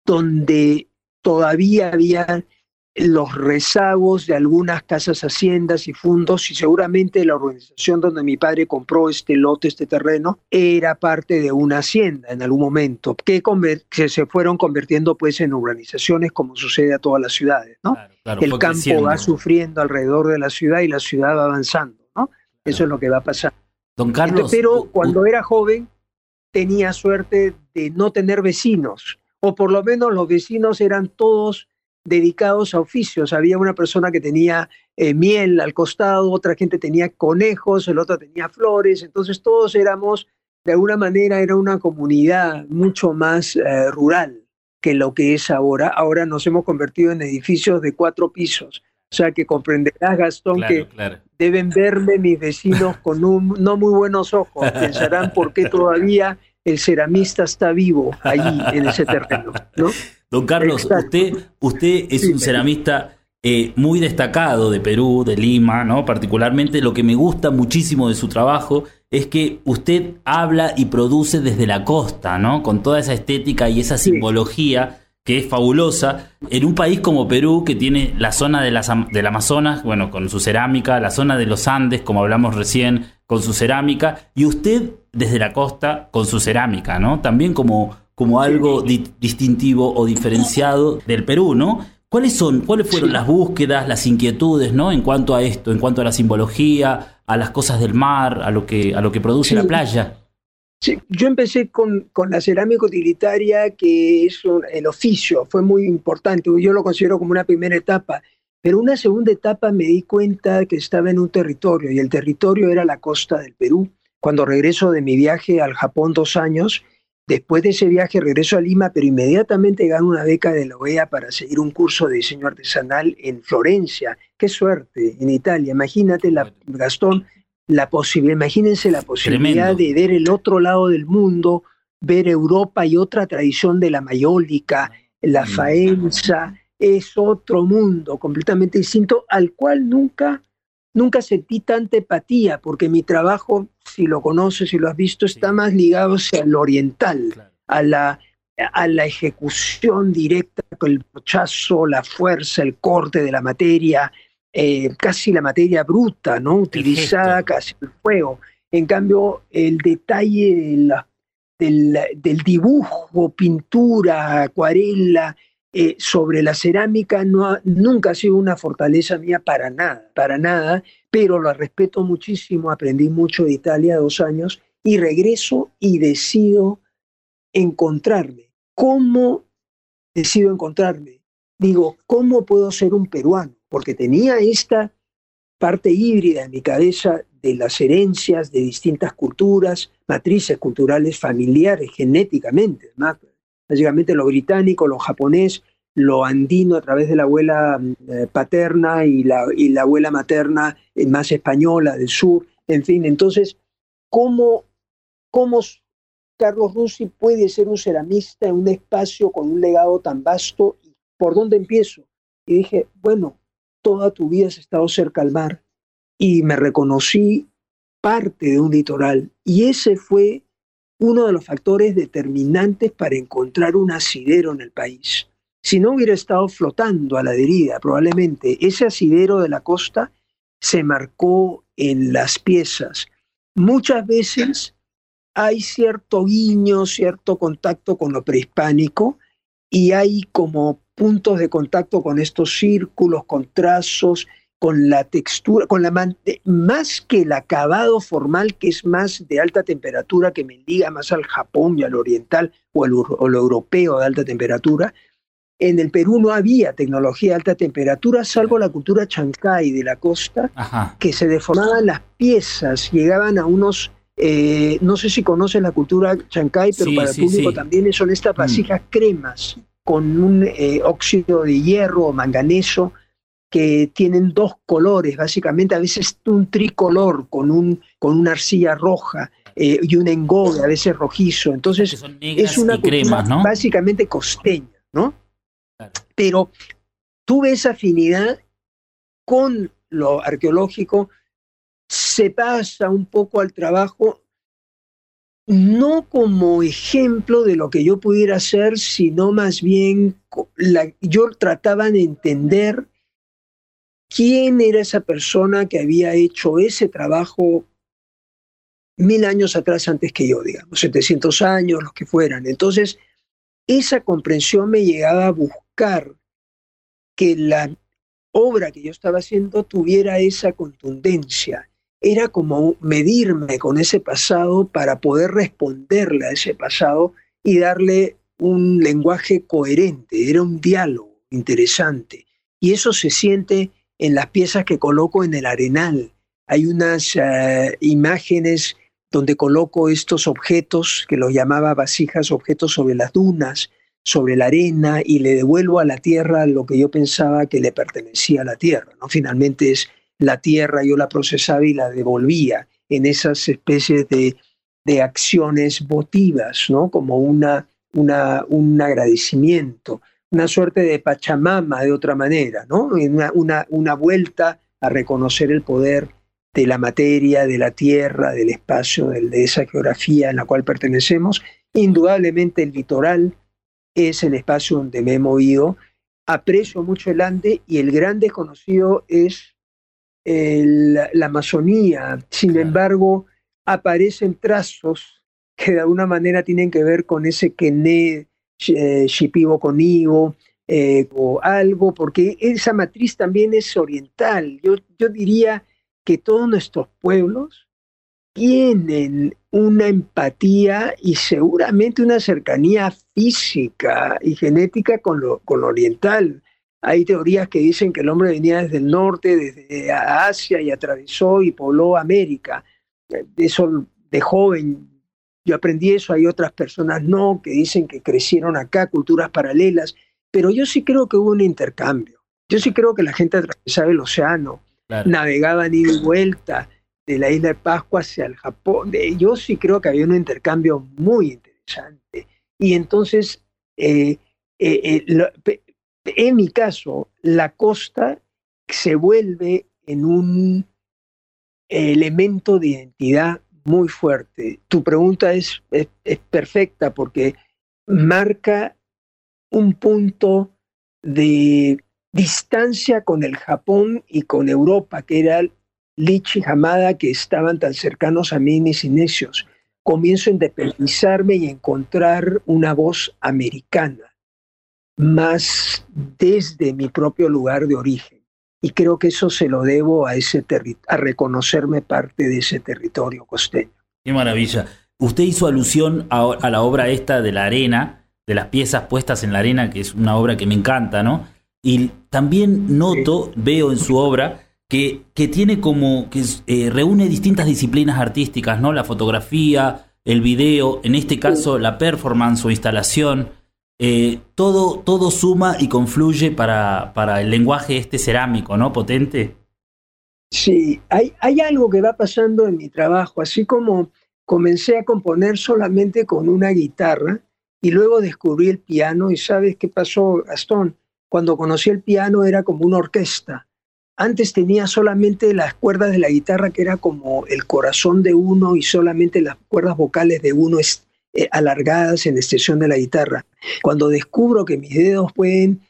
donde todavía había los rezagos de algunas casas haciendas y fundos y seguramente la organización donde mi padre compró este lote, este terreno, era parte de una hacienda en algún momento, que, se fueron convirtiendo pues en urbanizaciones como sucede a todas las ciudades, ¿no? El campo va sufriendo alrededor de la ciudad y la ciudad va avanzando, ¿no? Eso es lo que va a pasar. Don Carlos. pero cuando era joven tenía suerte de no tener vecinos, o por lo menos los vecinos eran todos dedicados a oficios. Había una persona que tenía eh, miel al costado, otra gente tenía conejos, el otro tenía flores, entonces todos éramos, de alguna manera, era una comunidad mucho más eh, rural que lo que es ahora. Ahora nos hemos convertido en edificios de cuatro pisos. O sea que comprenderás, Gastón, que deben verme mis vecinos con un, no muy buenos ojos. Pensarán por qué todavía el ceramista está vivo allí en ese terreno. ¿no? Don Carlos, usted, usted es un ceramista eh, muy destacado de Perú, de Lima, ¿no? Particularmente lo que me gusta muchísimo de su trabajo es que usted habla y produce desde la costa, ¿no? Con toda esa estética y esa simbología que es fabulosa, en un país como Perú, que tiene la zona de las, del Amazonas, bueno, con su cerámica, la zona de los Andes, como hablamos recién, con su cerámica, y usted desde la costa con su cerámica, ¿no? También como como algo distintivo o diferenciado del Perú, ¿no? ¿Cuáles son, cuáles fueron las búsquedas, las inquietudes, ¿no? En cuanto a esto, en cuanto a la simbología, a las cosas del mar, a lo que, a lo que produce la playa. Sí, yo empecé con, con, la cerámica utilitaria, que es el oficio, fue muy importante, yo lo considero como una primera etapa, pero una segunda etapa me di cuenta que estaba en un territorio, y el territorio era la costa del Perú. Cuando regreso de mi viaje al Japón dos años, Después de ese viaje regreso a Lima, pero inmediatamente gano una beca de la OEA para seguir un curso de diseño artesanal en Florencia. Qué suerte, en Italia. Imagínate, la, Gastón, la posibilidad, imagínense la posibilidad de ver el otro lado del mundo, ver Europa y otra tradición de la mayólica, la mm. faenza, es otro mundo completamente distinto al cual nunca, nunca sentí tanta empatía, porque mi trabajo, si lo conoces, si lo has visto, está más ligado al oriental, a, la, a la ejecución directa, con el pochazo, la fuerza, el corte de la materia, eh, casi la materia bruta, ¿no? Utilizada casi el fuego. En cambio, el detalle del, del, dibujo, pintura, acuarela, eh, sobre la cerámica no nunca ha sido una fortaleza mía para nada, para nada, pero la respeto muchísimo, aprendí mucho de Italia dos años y regreso y decido encontrarme. ¿Cómo decido encontrarme? Digo, ¿cómo puedo ser un peruano? Porque tenía esta parte híbrida en mi cabeza de las herencias de distintas culturas, matrices culturales familiares, genéticamente, básicamente lo británico, lo japonés, lo andino a través de la abuela eh, paterna y la, y la abuela materna eh, más española del sur, en fin, entonces, ¿cómo, cómo Carlos Russi puede ser un ceramista en un espacio con un legado tan vasto? ¿Por dónde empiezo? Y dije, bueno, toda tu vida has estado cerca al mar y me reconocí parte de un litoral y ese fue uno de los factores determinantes para encontrar un asidero en el país. Si no hubiera estado flotando a la deriva, probablemente ese asidero de la costa se marcó en las piezas. Muchas veces hay cierto guiño, cierto contacto con lo prehispánico y hay como puntos de contacto con estos círculos, con trazos, con la textura, con la más que el acabado formal que es más de alta temperatura, que me liga más al Japón y al oriental o, al, lo europeo de alta temperatura. En el Perú no había tecnología de alta temperatura, salvo la cultura chancay de la costa, que se deformaban las piezas, llegaban a unos eh, no sé si conoces la cultura chancay, pero para el público también son estas mm. vasijas cremas con un eh, óxido de hierro o manganeso que tienen dos colores, básicamente a veces un tricolor con, un, con una arcilla roja eh, y un engobe, a veces rojizo. Entonces es una crema, ¿no? básicamente costeña, ¿no? Pero tuve esa afinidad con lo arqueológico, se pasa un poco al trabajo no como ejemplo de lo que yo pudiera hacer, sino más bien yo trataba de entender quién era esa persona que había hecho ese trabajo mil años atrás antes que yo, digamos, 700 años, los que fueran. Entonces, esa comprensión me llegaba a buscar que la obra que yo estaba haciendo tuviera esa contundencia. Era como medirme con ese pasado para poder responderle a ese pasado y darle un lenguaje coherente. Era un diálogo interesante. Y eso se siente en las piezas que coloco en el arenal. Hay unas eh, imágenes donde coloco estos objetos, que los llamaba vasijas, objetos sobre las dunas, sobre la arena, y le devuelvo a la tierra lo que yo pensaba que le pertenecía a la tierra. ¿no? Finalmente es la tierra, yo la procesaba y la devolvía en esas especies de, de acciones votivas, ¿no? como una, una, un agradecimiento una suerte de Pachamama de otra manera, ¿no? Una, una, una vuelta a reconocer el poder de la materia, de la tierra, del espacio, de esa geografía en la cual pertenecemos. Indudablemente el litoral es el espacio donde me he movido. Aprecio mucho el Ande y el gran desconocido es la Amazonía. Sin embargo, aparecen trazos que de alguna manera tienen que ver con ese quené eh, Shipibo conmigo eh, o algo, porque esa matriz también es oriental. Yo, yo diría que todos nuestros pueblos tienen una empatía y seguramente una cercanía física y genética con lo, con lo oriental. Hay teorías que dicen que el hombre venía desde el norte, desde Asia y atravesó y pobló América. Eso de joven yo aprendí eso, hay otras personas no, que dicen que crecieron acá, culturas paralelas, pero yo sí creo que hubo un intercambio. Yo sí creo que la gente atravesaba el océano, navegaban ida y vuelta de la isla de Pascua hacia el Japón. Yo sí creo que había un intercambio muy interesante. Y entonces, eh, eh, eh, en mi caso, la costa se vuelve en un elemento de identidad muy fuerte. Tu pregunta es, es, perfecta porque marca un punto de distancia con el Japón y con Europa, que era Lichi Hamada, que estaban tan cercanos a mí, mis inicios. Comienzo a independizarme y encontrar una voz americana, más desde mi propio lugar de origen. Y creo que eso se lo debo a, ese a reconocerme parte de ese territorio costeño. Qué maravilla. Usted hizo alusión a, la obra esta de la arena, de las piezas puestas en la arena, que es una obra que me encanta, ¿no? Y también noto, veo en su obra, que, que tiene como, que eh, reúne distintas disciplinas artísticas, ¿no? La fotografía, el video, en este caso la performance o instalación. Eh, todo, todo suma y confluye para, para el lenguaje este cerámico, ¿no? Potente. Sí, hay, hay algo que va pasando en mi trabajo, así como comencé a componer solamente con una guitarra y luego descubrí el piano y sabes qué pasó, Gastón, cuando conocí el piano era como una orquesta. Antes tenía solamente las cuerdas de la guitarra que era como el corazón de uno y solamente las cuerdas vocales de uno eh, alargadas en la extensión de la guitarra. Cuando descubro que mis dedos pueden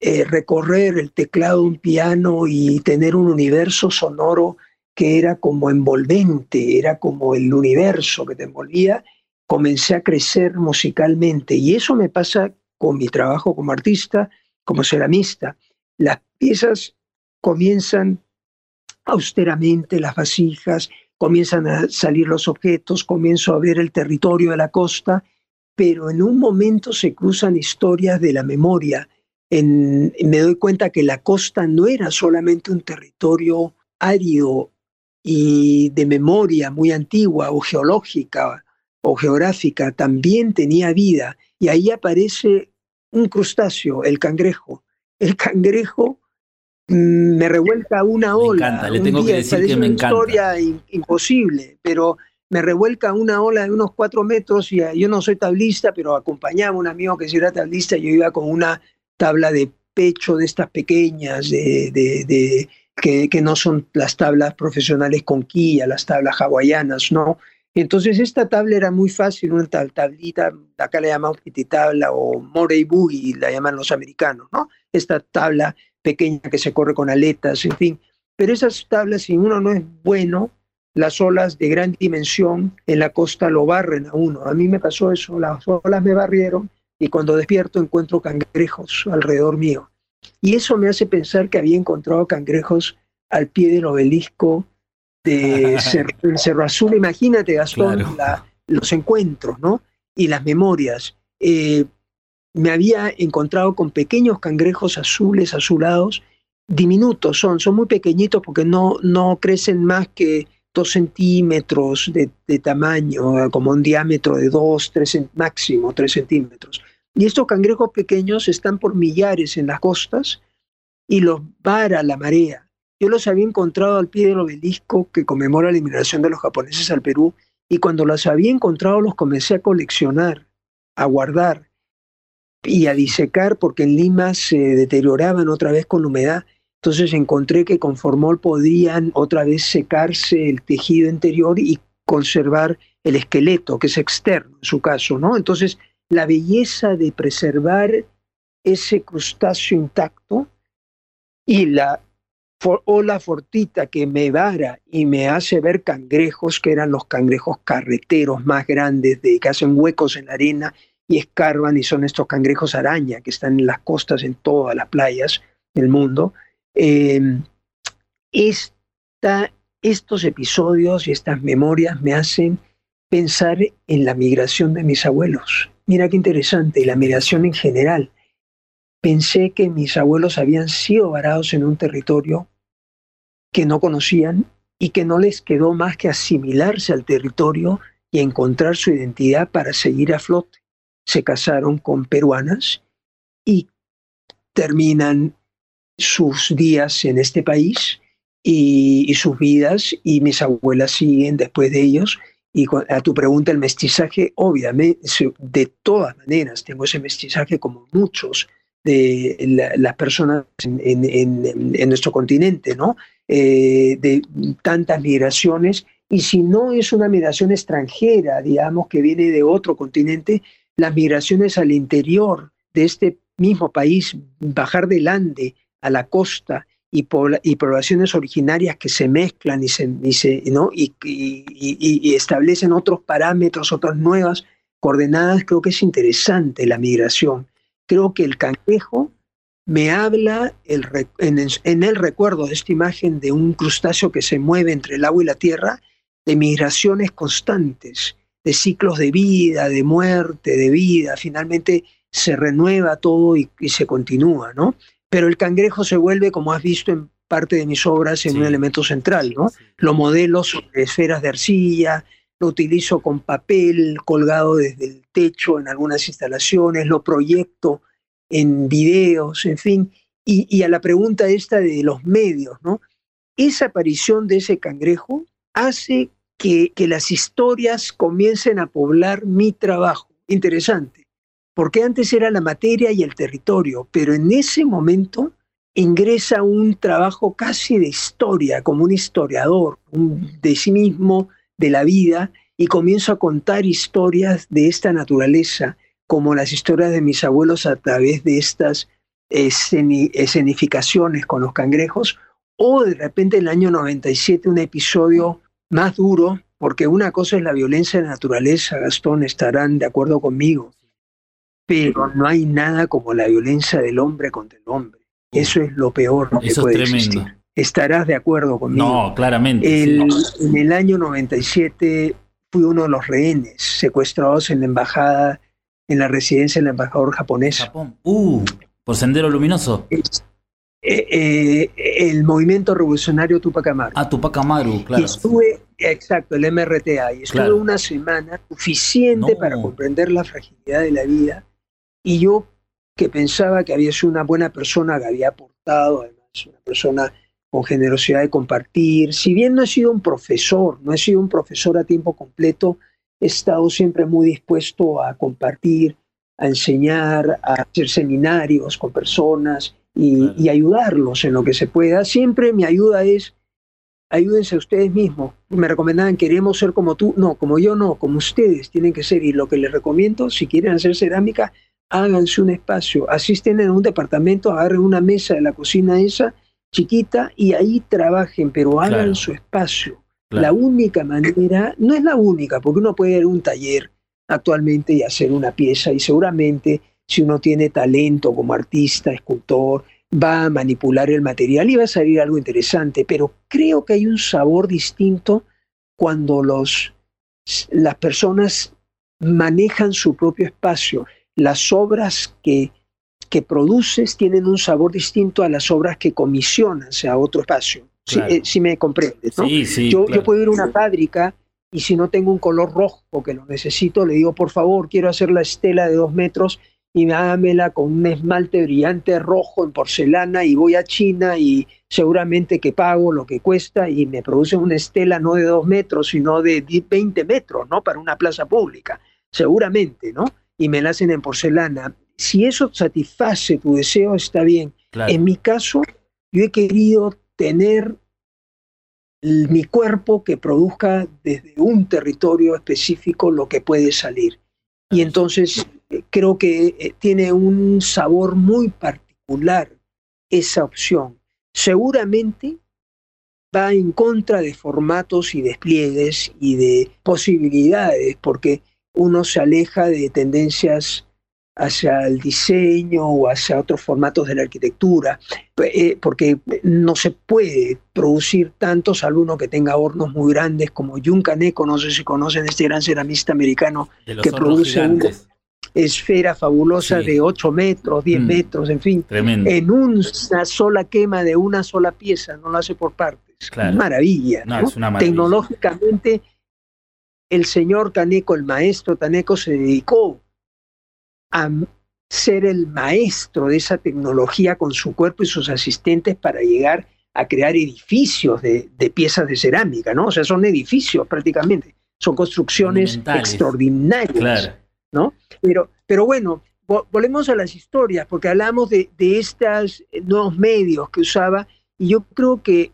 eh, recorrer el teclado de un piano y tener un universo sonoro que era como envolvente, era como el universo que te envolvía, comencé a crecer musicalmente. Y eso me pasa con mi trabajo como artista, como ceramista. Las piezas comienzan austeramente, las vasijas, comienzan a salir los objetos, comienzo a ver el territorio de la costa, pero en un momento se cruzan historias de la memoria. me doy cuenta que la costa no era solamente un territorio árido y de memoria muy antigua o geológica o geográfica, también tenía vida. Y ahí aparece un crustáceo, el cangrejo. El cangrejo me revuelca una ola. Me encanta, le tengo que decir que me encanta. Es una historia imposible, pero me revuelca una ola de unos cuatro metros y eh, yo no soy tablista, pero acompañaba a un amigo que sí era tablista, yo iba con una tabla de pecho de estas pequeñas, de, de, que, que, no son las tablas profesionales con quilla, las tablas hawaianas, ¿no? Entonces esta tabla era muy fácil, una tablita, acá la llamamos tabla o morey boogie, la llaman los americanos, ¿no? Esta tabla pequeña que se corre con aletas, en fin. Pero esas tablas, si uno no es bueno, las olas de gran dimensión en la costa lo barren a uno. A mí me pasó eso, las olas me barrieron y cuando despierto encuentro cangrejos alrededor mío. Y eso me hace pensar que había encontrado cangrejos al pie del obelisco de Cerro, [LAUGHS] Azul. Imagínate, Gastón, los encuentros, ¿no? Y las memorias. Eh, me había encontrado con pequeños cangrejos azules, azulados, diminutos son, son muy pequeñitos porque no, no crecen más que dos centímetros de, tamaño, como un diámetro de dos, tres, máximo tres centímetros. Y estos cangrejos pequeños están por millares en las costas y los vara la marea. Yo los había encontrado al pie del obelisco que conmemora la eliminación de los japoneses al Perú y cuando los había encontrado los comencé a coleccionar, a guardar y a disecar porque en Lima se deterioraban otra vez con humedad. Entonces encontré que con formol podían otra vez secarse el tejido interior y conservar el esqueleto, que es externo en su caso, ¿no? Entonces, la belleza de preservar ese crustáceo intacto y la ola fortita que me vara y me hace ver cangrejos, que eran los cangrejos carreteros más grandes, de, que hacen huecos en la arena y escarban y son estos cangrejos araña que están en las costas en todas las playas del mundo. Em, estos episodios y estas memorias me hacen pensar en la migración de mis abuelos. Mira qué interesante, la migración en general. Pensé que mis abuelos habían sido varados en un territorio que no conocían y que no les quedó más que asimilarse al territorio y encontrar su identidad para seguir a flote. Se casaron con peruanas y terminan sus días en este país y, sus vidas y mis abuelas siguen después de ellos. Y a tu pregunta, el mestizaje, obviamente, de todas maneras, tengo ese mestizaje como muchos de las personas en, nuestro continente, ¿no? Eh, de tantas migraciones. Y si no es una migración extranjera, digamos, que viene de otro continente, las migraciones al interior de este mismo país, bajar del Ande a la costa y, poblaciones originarias que se mezclan y, se, y, ¿no? y, establecen otros parámetros, otras nuevas coordenadas, creo que es interesante la migración. Creo que el cangrejo me habla el, en, en el recuerdo de esta imagen de un crustáceo que se mueve entre el agua y la tierra, de migraciones constantes, de ciclos de vida, de muerte, de vida, finalmente se renueva todo y, se continúa, ¿no? Pero el cangrejo se vuelve, como has visto en parte de mis obras, en un elemento central, ¿no? Lo modelo sobre esferas de arcilla, lo utilizo con papel colgado desde el techo en algunas instalaciones, lo proyecto en videos, en fin. Y, y, a la pregunta esta de los medios, ¿no? Esa aparición de ese cangrejo hace que, las historias comiencen a poblar mi trabajo. Interesante porque antes era la materia y el territorio, pero en ese momento ingresa un trabajo casi de historia, como un historiador, de sí mismo, de la vida, y comienzo a contar historias de esta naturaleza, como las historias de mis abuelos a través de estas escenificaciones con los cangrejos, o de repente en el año 97 un episodio más duro, porque una cosa es la violencia de la naturaleza, Gastón, estarán de acuerdo conmigo, pero no hay nada como la violencia del hombre contra el hombre. Eso es lo peor que puede existir. Estarás de acuerdo conmigo. No, claramente. En el año 97 fui uno de los rehenes secuestrados en la embajada, en la residencia del embajador japonés. Japón. Uh, por Sendero Luminoso. Eh, el movimiento revolucionario Tupac Amaru. Ah, Tupac Amaru, claro. estuve, exacto, el MRTA, y estuve una semana suficiente para comprender la fragilidad de la vida y yo que pensaba que había sido una buena persona, que había aportado, además, una persona con generosidad de compartir. Si bien no he sido un profesor, no he sido un profesor a tiempo completo, he estado siempre muy dispuesto a compartir, a enseñar, a hacer seminarios con personas y, y, ayudarlos en lo que se pueda. Siempre mi ayuda es, ayúdense a ustedes mismos. Me recomendaban, queremos ser como tú. No, como yo no, como ustedes tienen que ser. Y lo que les recomiendo, si quieren hacer cerámica, háganse un espacio, asisten en un departamento, agarren una mesa de la cocina esa, chiquita, y ahí trabajen, pero hagan su espacio. La única manera, no es la única, porque uno puede ir a un taller actualmente y hacer una pieza, y seguramente si uno tiene talento como artista, escultor, va a manipular el material y va a salir algo interesante, pero creo que hay un sabor distinto cuando los, las personas manejan su propio espacio las obras que, que produces tienen un sabor distinto a las obras que comisionas a otro espacio. Si, si, me comprendes, ¿no? yo, yo puedo ir a una fábrica y si no tengo un color rojo que lo necesito, le digo, por favor, quiero hacer la estela de dos metros y hágamela con un esmalte brillante rojo en porcelana y voy a China y seguramente que pago lo que cuesta y me produce una estela no de dos metros, sino de 20 metros, ¿no? Para una plaza pública, seguramente, ¿no? y me la hacen en porcelana. Si eso satisface tu deseo, está bien. En mi caso, yo he querido tener mi cuerpo que produzca desde un territorio específico lo que puede salir. Y entonces creo que eh, tiene un sabor muy particular esa opción. Seguramente va en contra de formatos y despliegues y de posibilidades, porque uno se aleja de tendencias hacia el diseño o hacia otros formatos de la arquitectura, eh, porque no se puede producir tanto, salvo uno que tenga hornos muy grandes como Yuncaneco, no sé si conocen este gran ceramista americano que produce una esfera fabulosa de 8 metros, 10 mm. metros, en fin, en una sola quema de una sola pieza, no lo hace por partes. Maravilla, Tecnológicamente el señor Taneco, el maestro Taneco, se dedicó a ser el maestro de esa tecnología con su cuerpo y sus asistentes para llegar a crear edificios de, piezas de cerámica, ¿no? O sea, son edificios prácticamente, son construcciones extraordinarias, ¿no? Pero, pero bueno, volvemos a las historias, porque hablamos de, de estos nuevos medios que usaba, y yo creo que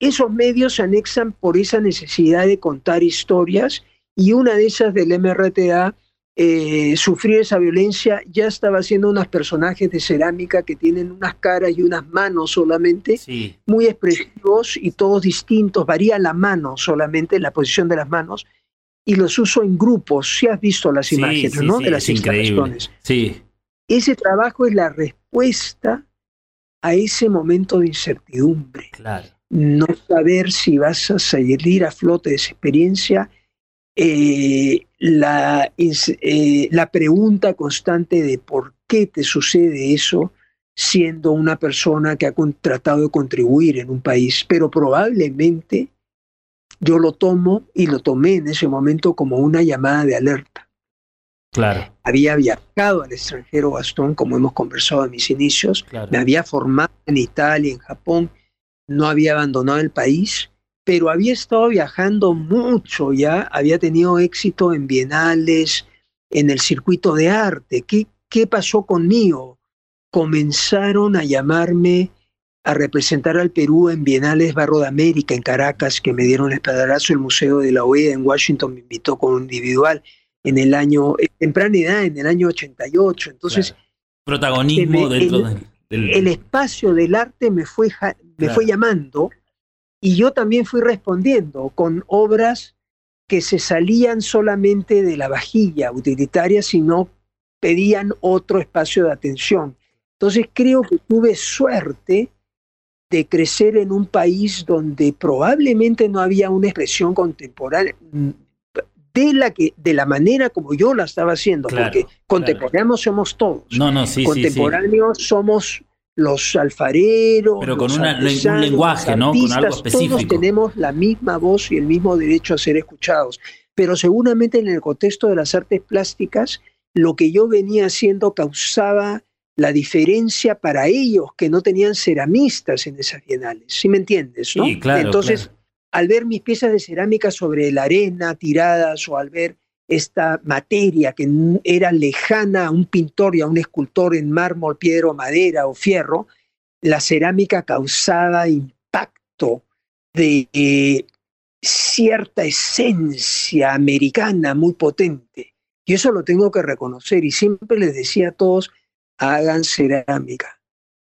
esos medios se anexan por esa necesidad de contar historias, y una de esas del MRTA eh, sufrir esa violencia, ya estaba haciendo unos personajes de cerámica que tienen unas caras y unas manos solamente, muy expresivos y todos distintos, varía la mano solamente, la posición de las manos, y los uso en grupos, si has visto las imágenes, ¿no? de las instalaciones. Sí. Ese trabajo es la respuesta a ese momento de incertidumbre. Claro. No saber si vas a salir a flote de esa experiencia eh, la, eh, la pregunta constante de por qué te sucede eso siendo una persona que ha tratado de contribuir en un país, pero probablemente yo lo tomo y lo tomé en ese momento como una llamada de alerta. Claro. Había viajado al extranjero Gastón, como hemos conversado en mis inicios, me había formado en Italia, en Japón, no había abandonado el país pero había estado viajando mucho ya, había tenido éxito en bienales, en el circuito de arte. ¿Qué, qué pasó conmigo? Comenzaron a llamarme a representar al Perú en Bienales Barro de América en Caracas, que me dieron el espaldarazo, el Museo de la OEA en Washington me invitó con un individual en el año, en temprana edad, en el año 88. Entonces, protagonismo dentro del, El espacio del arte me fue, me fue llamando y yo también fui respondiendo con obras que se salían solamente de la vajilla utilitaria, sino pedían otro espacio de atención. Entonces creo que tuve suerte de crecer en un país donde probablemente no había una expresión contemporánea mm, de la que de la manera como yo la estaba haciendo, porque contemporáneos somos todos. No, no, sí, contemporáneos somos los alfareros, pero con un lenguaje, ¿no? Con algo específico. Todos tenemos la misma voz y el mismo derecho a ser escuchados. Pero seguramente en el contexto de las artes plásticas, lo que yo venía haciendo causaba la diferencia para ellos que no tenían ceramistas en esas bienales. ¿Sí me entiendes? ¿no? Sí, claro, Entonces, al ver mis piezas de cerámica sobre la arena tiradas o al ver esta materia que era lejana a un pintor y a un escultor en mármol, piedra, madera o fierro, la cerámica causaba impacto de eh, cierta esencia americana muy potente. Y eso lo tengo que reconocer. Y siempre les decía a todos, hagan cerámica.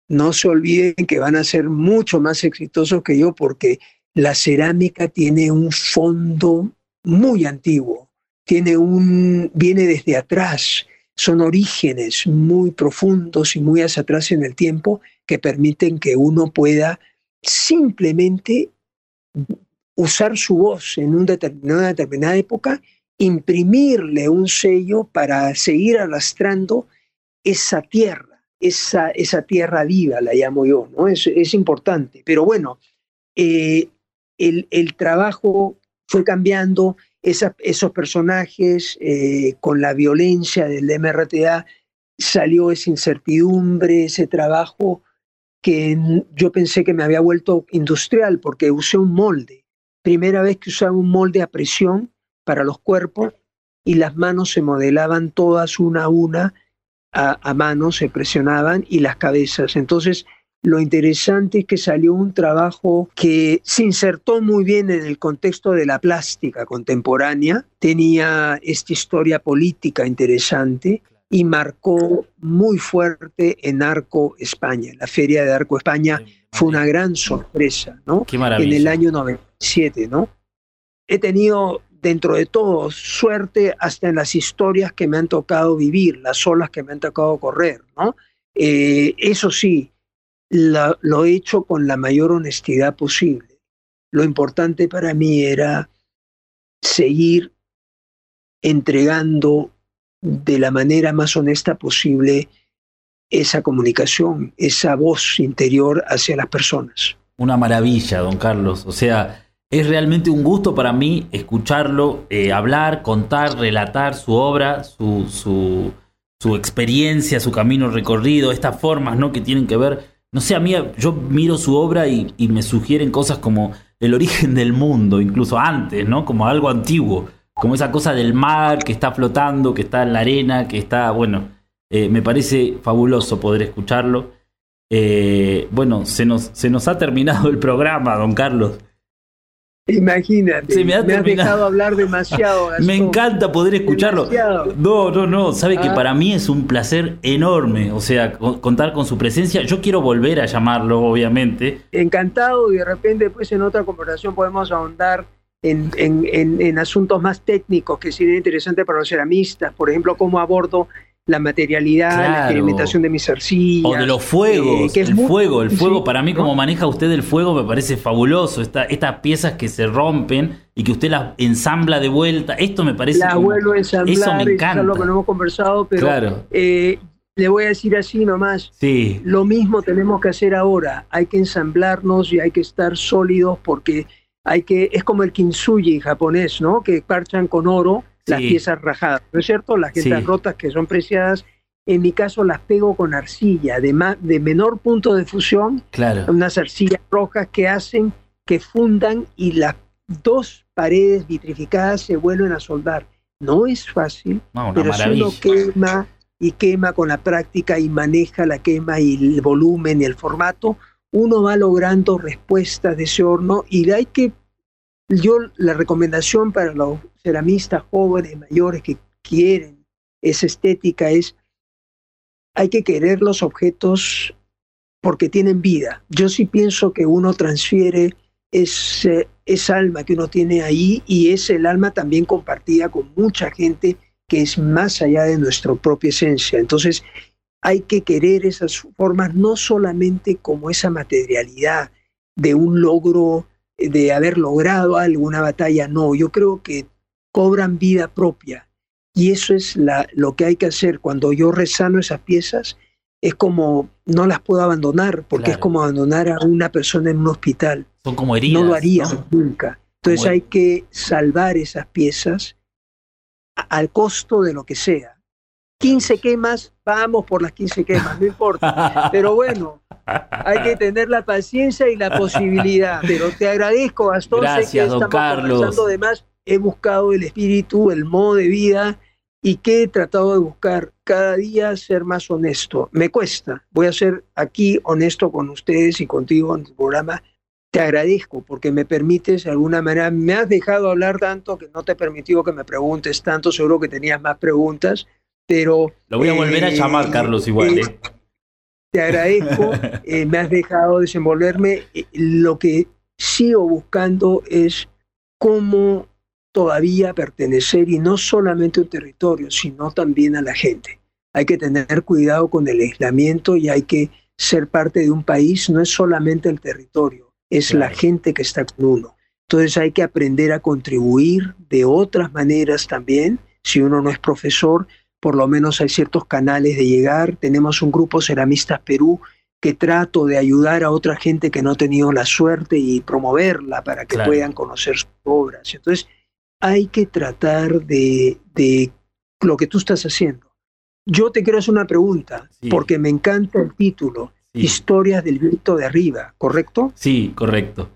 No se olviden que van a ser mucho más exitosos que yo porque la cerámica tiene un fondo muy antiguo tiene un, viene desde atrás, son orígenes muy profundos y muy hacia atrás en el tiempo que permiten que uno pueda simplemente usar su voz en una determinada época, imprimirle un sello para seguir arrastrando esa tierra, esa, esa tierra viva, la llamo yo, ¿no? Es, es importante. Pero bueno, eh, el, el trabajo fue cambiando, esos personajes eh, con la violencia del MRTA, salió esa incertidumbre, ese trabajo que yo pensé que me había vuelto industrial porque usé un molde. Primera vez que usaba un molde a presión para los cuerpos y las manos se modelaban todas una a una a, a mano, se presionaban y las cabezas. Entonces lo interesante es que salió un trabajo que se insertó muy bien en el contexto de la plástica contemporánea, tenía esta historia política interesante y marcó muy fuerte en Arco España. La Feria de Arco España fue una gran sorpresa, ¿no? en el año 97, ¿no? He tenido dentro de todo suerte hasta en las historias que me han tocado vivir, las olas que me han tocado correr, ¿no? Eh, eso sí, lo he hecho con la mayor honestidad posible. Lo importante para mí era seguir entregando de la manera más honesta posible esa comunicación, esa voz interior hacia las personas. Una maravilla, don Carlos. O sea, Es realmente un gusto para mí escucharlo, eh, hablar, contar, relatar su obra, su, su, su experiencia, su camino recorrido, estas formas ¿no? que tienen que ver. No sé, a mí yo miro su obra y, me sugieren cosas como el origen del mundo, incluso antes, ¿no? Como algo antiguo, como esa cosa del mar que está flotando, que está en la arena, que está, bueno, eh, me parece fabuloso poder escucharlo. Eh, bueno, se nos, se nos ha terminado el programa, don Carlos. Imagínate, me, has dejado hablar demasiado. [LAUGHS] me encanta poder escucharlo. No, no, no, sabe que ah. para mí es un placer enorme, o sea, contar con su presencia. Yo quiero volver a llamarlo, obviamente. Encantado y de repente pues en otra conversación podemos ahondar en, en, en asuntos más técnicos que serían interesantes para los ceramistas, por ejemplo, cómo abordo la materialidad, la experimentación de mis arcillas. O de los fuegos, eh, el fuego, el fuego, para mí como maneja usted el fuego me parece fabuloso, Esta, estas piezas que se rompen y que usted las ensambla de vuelta, esto me parece... La vuelvo a ensamblar, eso me encanta. es lo que no hemos conversado, pero eh, le voy a decir así nomás, sí. lo mismo tenemos que hacer ahora, hay que ensamblarnos y hay que estar sólidos porque hay que, es como el kintsugi japonés, ¿no? Que parchan con oro las piezas rajadas, ¿no es cierto? Las piezas rotas que son preciadas. En mi caso las pego con arcilla de, de menor punto de fusión, claro. unas arcillas rojas que hacen que fundan y las dos paredes vitrificadas se vuelven a soldar. No es fácil, pero si uno quema y quema con la práctica y maneja la quema y el volumen y el formato, uno va logrando respuestas de ese horno y hay que, yo la recomendación para los ceramistas jóvenes, mayores que quieren esa estética es, hay que querer los objetos porque tienen vida. Yo sí pienso que uno transfiere ese, esa alma que uno tiene ahí y es el alma también compartida con mucha gente que es más allá de nuestra propia esencia. Entonces, hay que querer esas formas no solamente como esa materialidad de un logro, de haber logrado alguna batalla, no, yo creo que cobran vida propia. Y eso es la, lo que hay que hacer. Cuando yo resano esas piezas, es como, no las puedo abandonar, porque es como abandonar a una persona en un hospital. Son como heridas. No lo haría nunca. Entonces hay que salvar esas piezas al costo de lo que sea. 15 quemas, vamos por las 15 quemas, no importa. [LAUGHS] Pero bueno, hay que tener la paciencia y la posibilidad. Pero te agradezco, Gastón. Gracias, sé que don Carlos. de más he buscado el espíritu, el modo de vida y que he tratado de buscar cada día ser más honesto. Me cuesta, voy a ser aquí honesto con ustedes y contigo en tu programa. Te agradezco porque me permites de alguna manera, me has dejado hablar tanto que no te he permitido que me preguntes tanto, seguro que tenías más preguntas, pero... Lo voy a volver a eh, llamar, Carlos, igual. ¿eh? Te agradezco, [LAUGHS] eh, me has dejado desenvolverme. Lo que sigo buscando es cómo todavía pertenecer y no solamente a un territorio, sino también a la gente. Hay que tener cuidado con el aislamiento y hay que ser parte de un país, no es solamente el territorio, es la gente que está con uno. Entonces hay que aprender a contribuir de otras maneras también. Si uno no es profesor, por lo menos hay ciertos canales de llegar. Tenemos un grupo Ceramistas Perú que trato de ayudar a otra gente que no ha tenido la suerte y promoverla para que puedan conocer sus obras. Entonces, hay que tratar de, lo que tú estás haciendo. Yo te quiero hacer una pregunta, porque me encanta el título, Historias del viento de arriba, ¿correcto? Sí, correcto.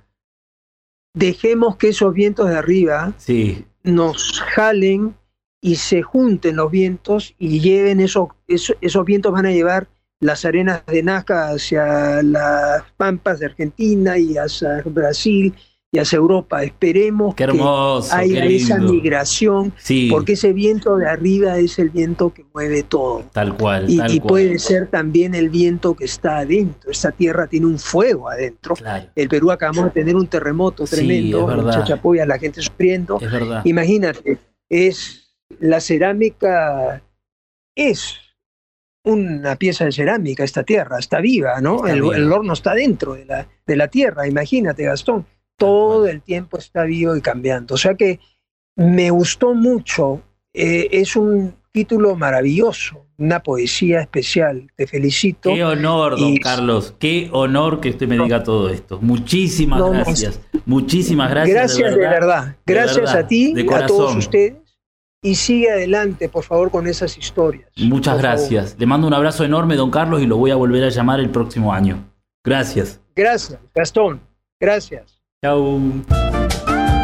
Dejemos que esos vientos de arriba sí. nos jalen y se junten los vientos y lleven esos, esos, esos vientos van a llevar las arenas de Nazca hacia las pampas de Argentina y hacia Brasil y hacia Europa. Esperemos que haya esa migración, porque ese viento de arriba es el viento que mueve todo. Tal cual. Y, puede ser también el viento que está adentro. Esta tierra tiene un fuego adentro. El Perú acabamos de tener un terremoto tremendo, en Chachapoya, la gente sufriendo. Imagínate, es la cerámica es una pieza de cerámica, esta tierra, está viva, ¿no? El, el, horno está dentro de la, de la tierra, imagínate, Gastón todo el tiempo está vivo y cambiando. O sea que me gustó mucho eh, es un título maravilloso, una poesía especial. Te felicito. Qué honor, don Carlos. Qué honor que usted me diga todo esto. Muchísimas gracias. Muchísimas gracias. Gracias de verdad. gracias a ti, a todos ustedes. Y sigue adelante, por favor, con esas historias. Muchas gracias. Le mando un abrazo enorme, don Carlos, y lo voy a volver a llamar el próximo año. Gracias. Gracias, Gastón. Gracias.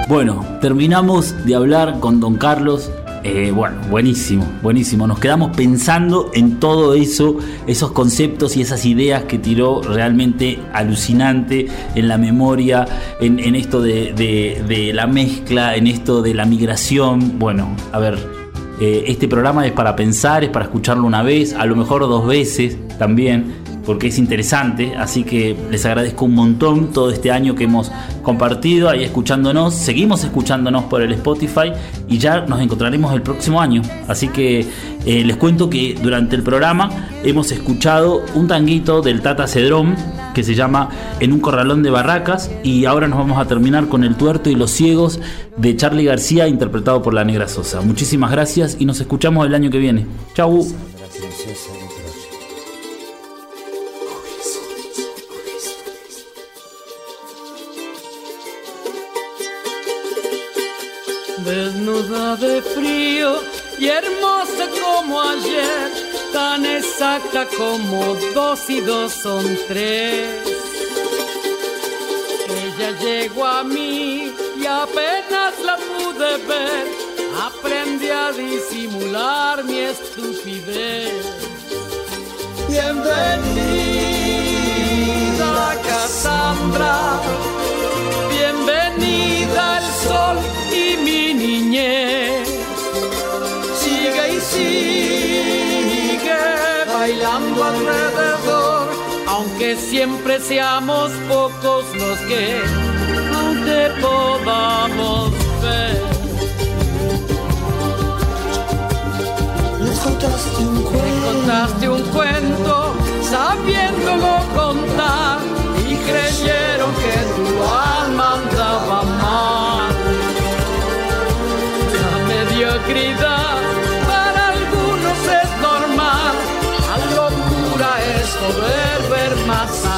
Bueno, terminamos de hablar con don Carlos eh, bueno, buenísimo, buenísimo. Nos quedamos pensando en todo eso, esos conceptos y esas ideas que tiró realmente alucinante en la memoria, en, esto de, la mezcla, en esto de la migración. Bueno, a ver, eh, este programa es para pensar, es para escucharlo una vez, a lo mejor dos veces también porque es interesante, así que les agradezco un montón todo este año que hemos compartido ahí escuchándonos, seguimos escuchándonos por el Spotify y ya nos encontraremos el próximo año, así que eh, les cuento que durante el programa hemos escuchado un tanguito del Tata Cedrón que se llama En un corralón de barracas y ahora nos vamos a terminar con El tuerto y los ciegos de Charlie García interpretado por la Negra Sosa. Muchísimas gracias y nos escuchamos el año que viene. Chau. De frío y hermosa como ayer, tan exacta como dos y dos son tres. Ella llegó a mí y apenas la pude ver, aprendí a disimular mi estupidez. Bienvenida, siempre seamos pocos los que aún te podamos ver. Me contaste un cuento, contaste un cuento sabiéndolo contar y creyeron que tu alma andaba mal para algunos es normal, la locura es poder ver más allá.